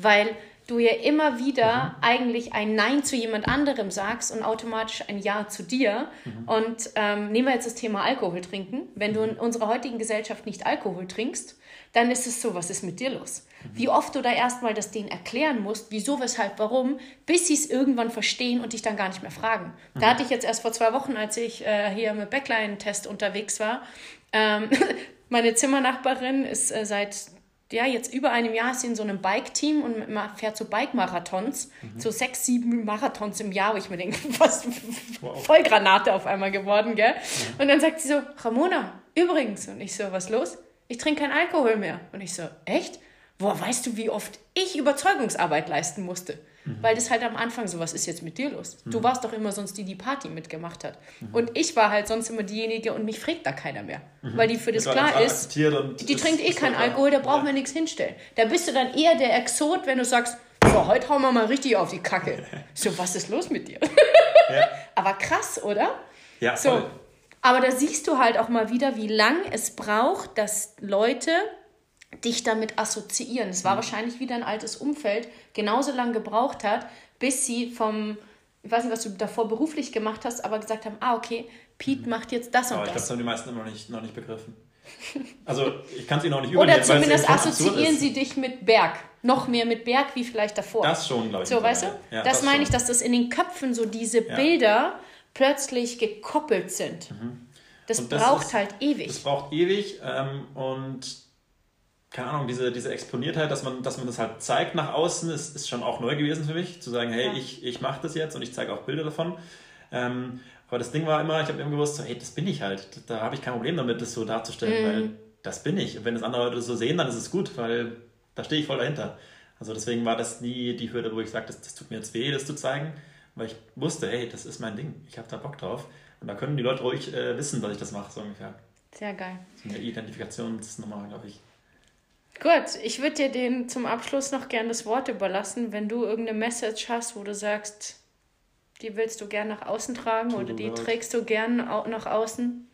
Weil du ja immer wieder mhm. eigentlich ein Nein zu jemand anderem sagst und automatisch ein Ja zu dir. Mhm. Und ähm, nehmen wir jetzt das Thema Alkohol trinken. Wenn du in unserer heutigen Gesellschaft nicht Alkohol trinkst, dann ist es so, was ist mit dir los? Mhm. Wie oft du da erstmal das denen erklären musst, wieso, weshalb, warum, bis sie es irgendwann verstehen und dich dann gar nicht mehr fragen. Da mhm. hatte ich jetzt erst vor zwei Wochen, als ich äh, hier mit Backline-Test unterwegs war, ähm, meine Zimmernachbarin ist äh, seit ja, jetzt über einem Jahr ist sie in so einem Bike-Team und fährt so Bike-Marathons, mhm. so sechs, sieben Marathons im Jahr, wo ich mir denke, was wow. Vollgranate auf einmal geworden, gell? Mhm. Und dann sagt sie so, Ramona, übrigens. Und ich so, was los? Ich trinke keinen Alkohol mehr. Und ich so, echt? Boah, weißt du, wie oft ich Überzeugungsarbeit leisten musste? Mhm. Weil das halt am Anfang so, was ist jetzt mit dir los? Mhm. Du warst doch immer sonst die, die Party mitgemacht hat. Mhm. Und ich war halt sonst immer diejenige und mich fragt da keiner mehr. Mhm. Weil die für das klar ist, die trinkt eh keinen Alkohol, da brauchen wir nichts hinstellen. Da bist du dann eher der Exot, wenn du sagst, so, heute hauen wir mal richtig auf die Kacke. So, was ist los mit dir? Ja. Aber krass, oder? Ja, voll. So. Aber da siehst du halt auch mal wieder, wie lang es braucht, dass Leute dich damit assoziieren. Es war mhm. wahrscheinlich wieder ein altes Umfeld, genauso lange gebraucht hat, bis sie vom, ich weiß nicht, was du davor beruflich gemacht hast, aber gesagt haben, ah, okay, Pete mhm. macht jetzt das und aber das. ich glaube, das haben die meisten immer noch nicht, noch nicht begriffen. Also ich kann sie noch nicht übernehmen. Oder zumindest assoziieren sie dich mit Berg. Noch mehr mit Berg wie vielleicht davor. Das schon, glaube ich. So, weißt du? Ja, das, das meine ich, dass das in den Köpfen so diese ja. Bilder plötzlich gekoppelt sind. Mhm. Das, das, braucht ist, halt ewig. Das braucht ewig ähm, und keine Ahnung, diese, diese Exponiertheit, dass man, dass man das halt zeigt nach außen, ist, ist schon auch neu gewesen für mich, zu sagen, hey, ja. ich, ich mache das jetzt und ich zeige auch Bilder davon. Ähm, aber das Ding war immer, ich habe immer gewusst, so, hey, das bin ich halt. Da habe ich kein Problem damit, das so darzustellen, mhm. weil das bin ich. Und wenn das andere Leute so sehen, dann ist es gut, weil da stehe ich voll dahinter. Also deswegen war das nie die Hürde, wo ich sagte, das, das tut mir jetzt weh, das zu zeigen, weil ich wusste, hey, das ist mein Ding, ich habe da Bock drauf. Und da können die Leute ruhig äh, wissen, dass ich das mache, so ungefähr. Sehr geil. So eine Identifikationsnummer, glaube ich. Gut, ich würde dir den zum Abschluss noch gern das Wort überlassen, wenn du irgendeine Message hast, wo du sagst, die willst du gern nach außen tragen oder die trägst du gern nach außen?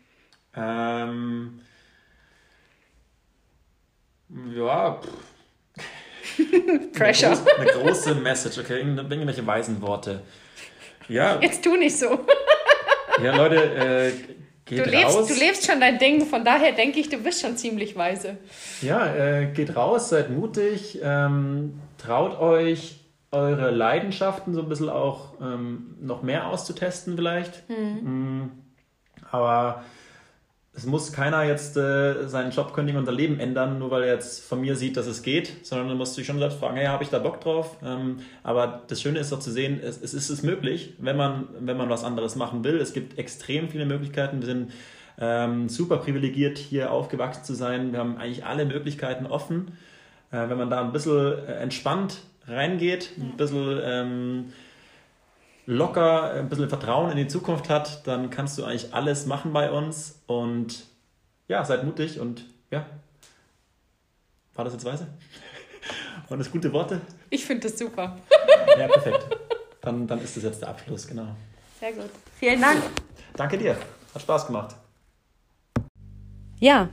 Ähm, ja. Pressure. Eine große, eine große Message, okay? Irgendwelche weisen Worte. Ja. Jetzt tu nicht so. ja, Leute, äh, Geht du, lebst, raus. du lebst schon dein Ding, von daher denke ich, du bist schon ziemlich weise. Ja, äh, geht raus, seid mutig, ähm, traut euch, eure Leidenschaften so ein bisschen auch ähm, noch mehr auszutesten vielleicht. Mhm. Aber es muss keiner jetzt äh, seinen Job kündigen und sein Leben ändern, nur weil er jetzt von mir sieht, dass es geht, sondern du musst dich schon selbst fragen, hey, habe ich da Bock drauf? Ähm, aber das Schöne ist doch zu sehen, es, es ist es möglich, wenn man, wenn man was anderes machen will. Es gibt extrem viele Möglichkeiten. Wir sind ähm, super privilegiert, hier aufgewachsen zu sein. Wir haben eigentlich alle Möglichkeiten offen. Äh, wenn man da ein bisschen äh, entspannt reingeht, ein bisschen ähm, locker ein bisschen Vertrauen in die Zukunft hat, dann kannst du eigentlich alles machen bei uns und ja, seid mutig und ja. War das jetzt weise? Waren das gute Worte? Ich finde das super. Ja, perfekt. Dann, dann ist das jetzt der Abschluss, genau. Sehr gut. Vielen Dank. Danke dir. Hat Spaß gemacht. Ja,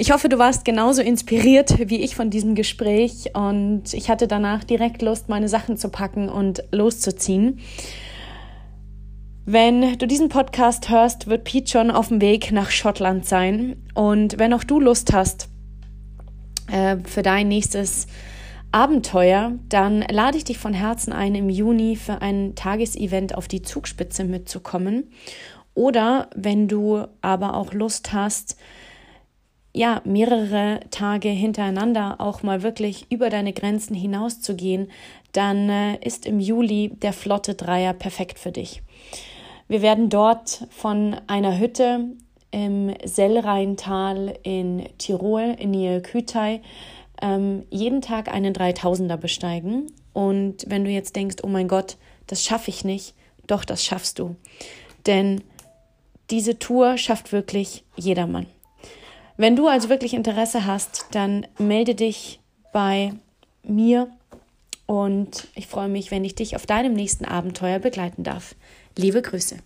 ich hoffe, du warst genauso inspiriert wie ich von diesem Gespräch und ich hatte danach direkt Lust, meine Sachen zu packen und loszuziehen. Wenn du diesen Podcast hörst, wird Pete schon auf dem Weg nach Schottland sein. Und wenn auch du Lust hast äh, für dein nächstes Abenteuer, dann lade ich dich von Herzen ein, im Juni für ein Tagesevent auf die Zugspitze mitzukommen. Oder wenn du aber auch Lust hast, ja, mehrere Tage hintereinander auch mal wirklich über deine Grenzen hinauszugehen, dann äh, ist im Juli der Flotte Dreier perfekt für dich. Wir werden dort von einer Hütte im Sellrheintal in Tirol in Nähe Kütei ähm, jeden Tag einen 3000er besteigen. Und wenn du jetzt denkst, oh mein Gott, das schaffe ich nicht, doch, das schaffst du. Denn diese Tour schafft wirklich jedermann. Wenn du also wirklich Interesse hast, dann melde dich bei mir und ich freue mich, wenn ich dich auf deinem nächsten Abenteuer begleiten darf. Liebe Grüße.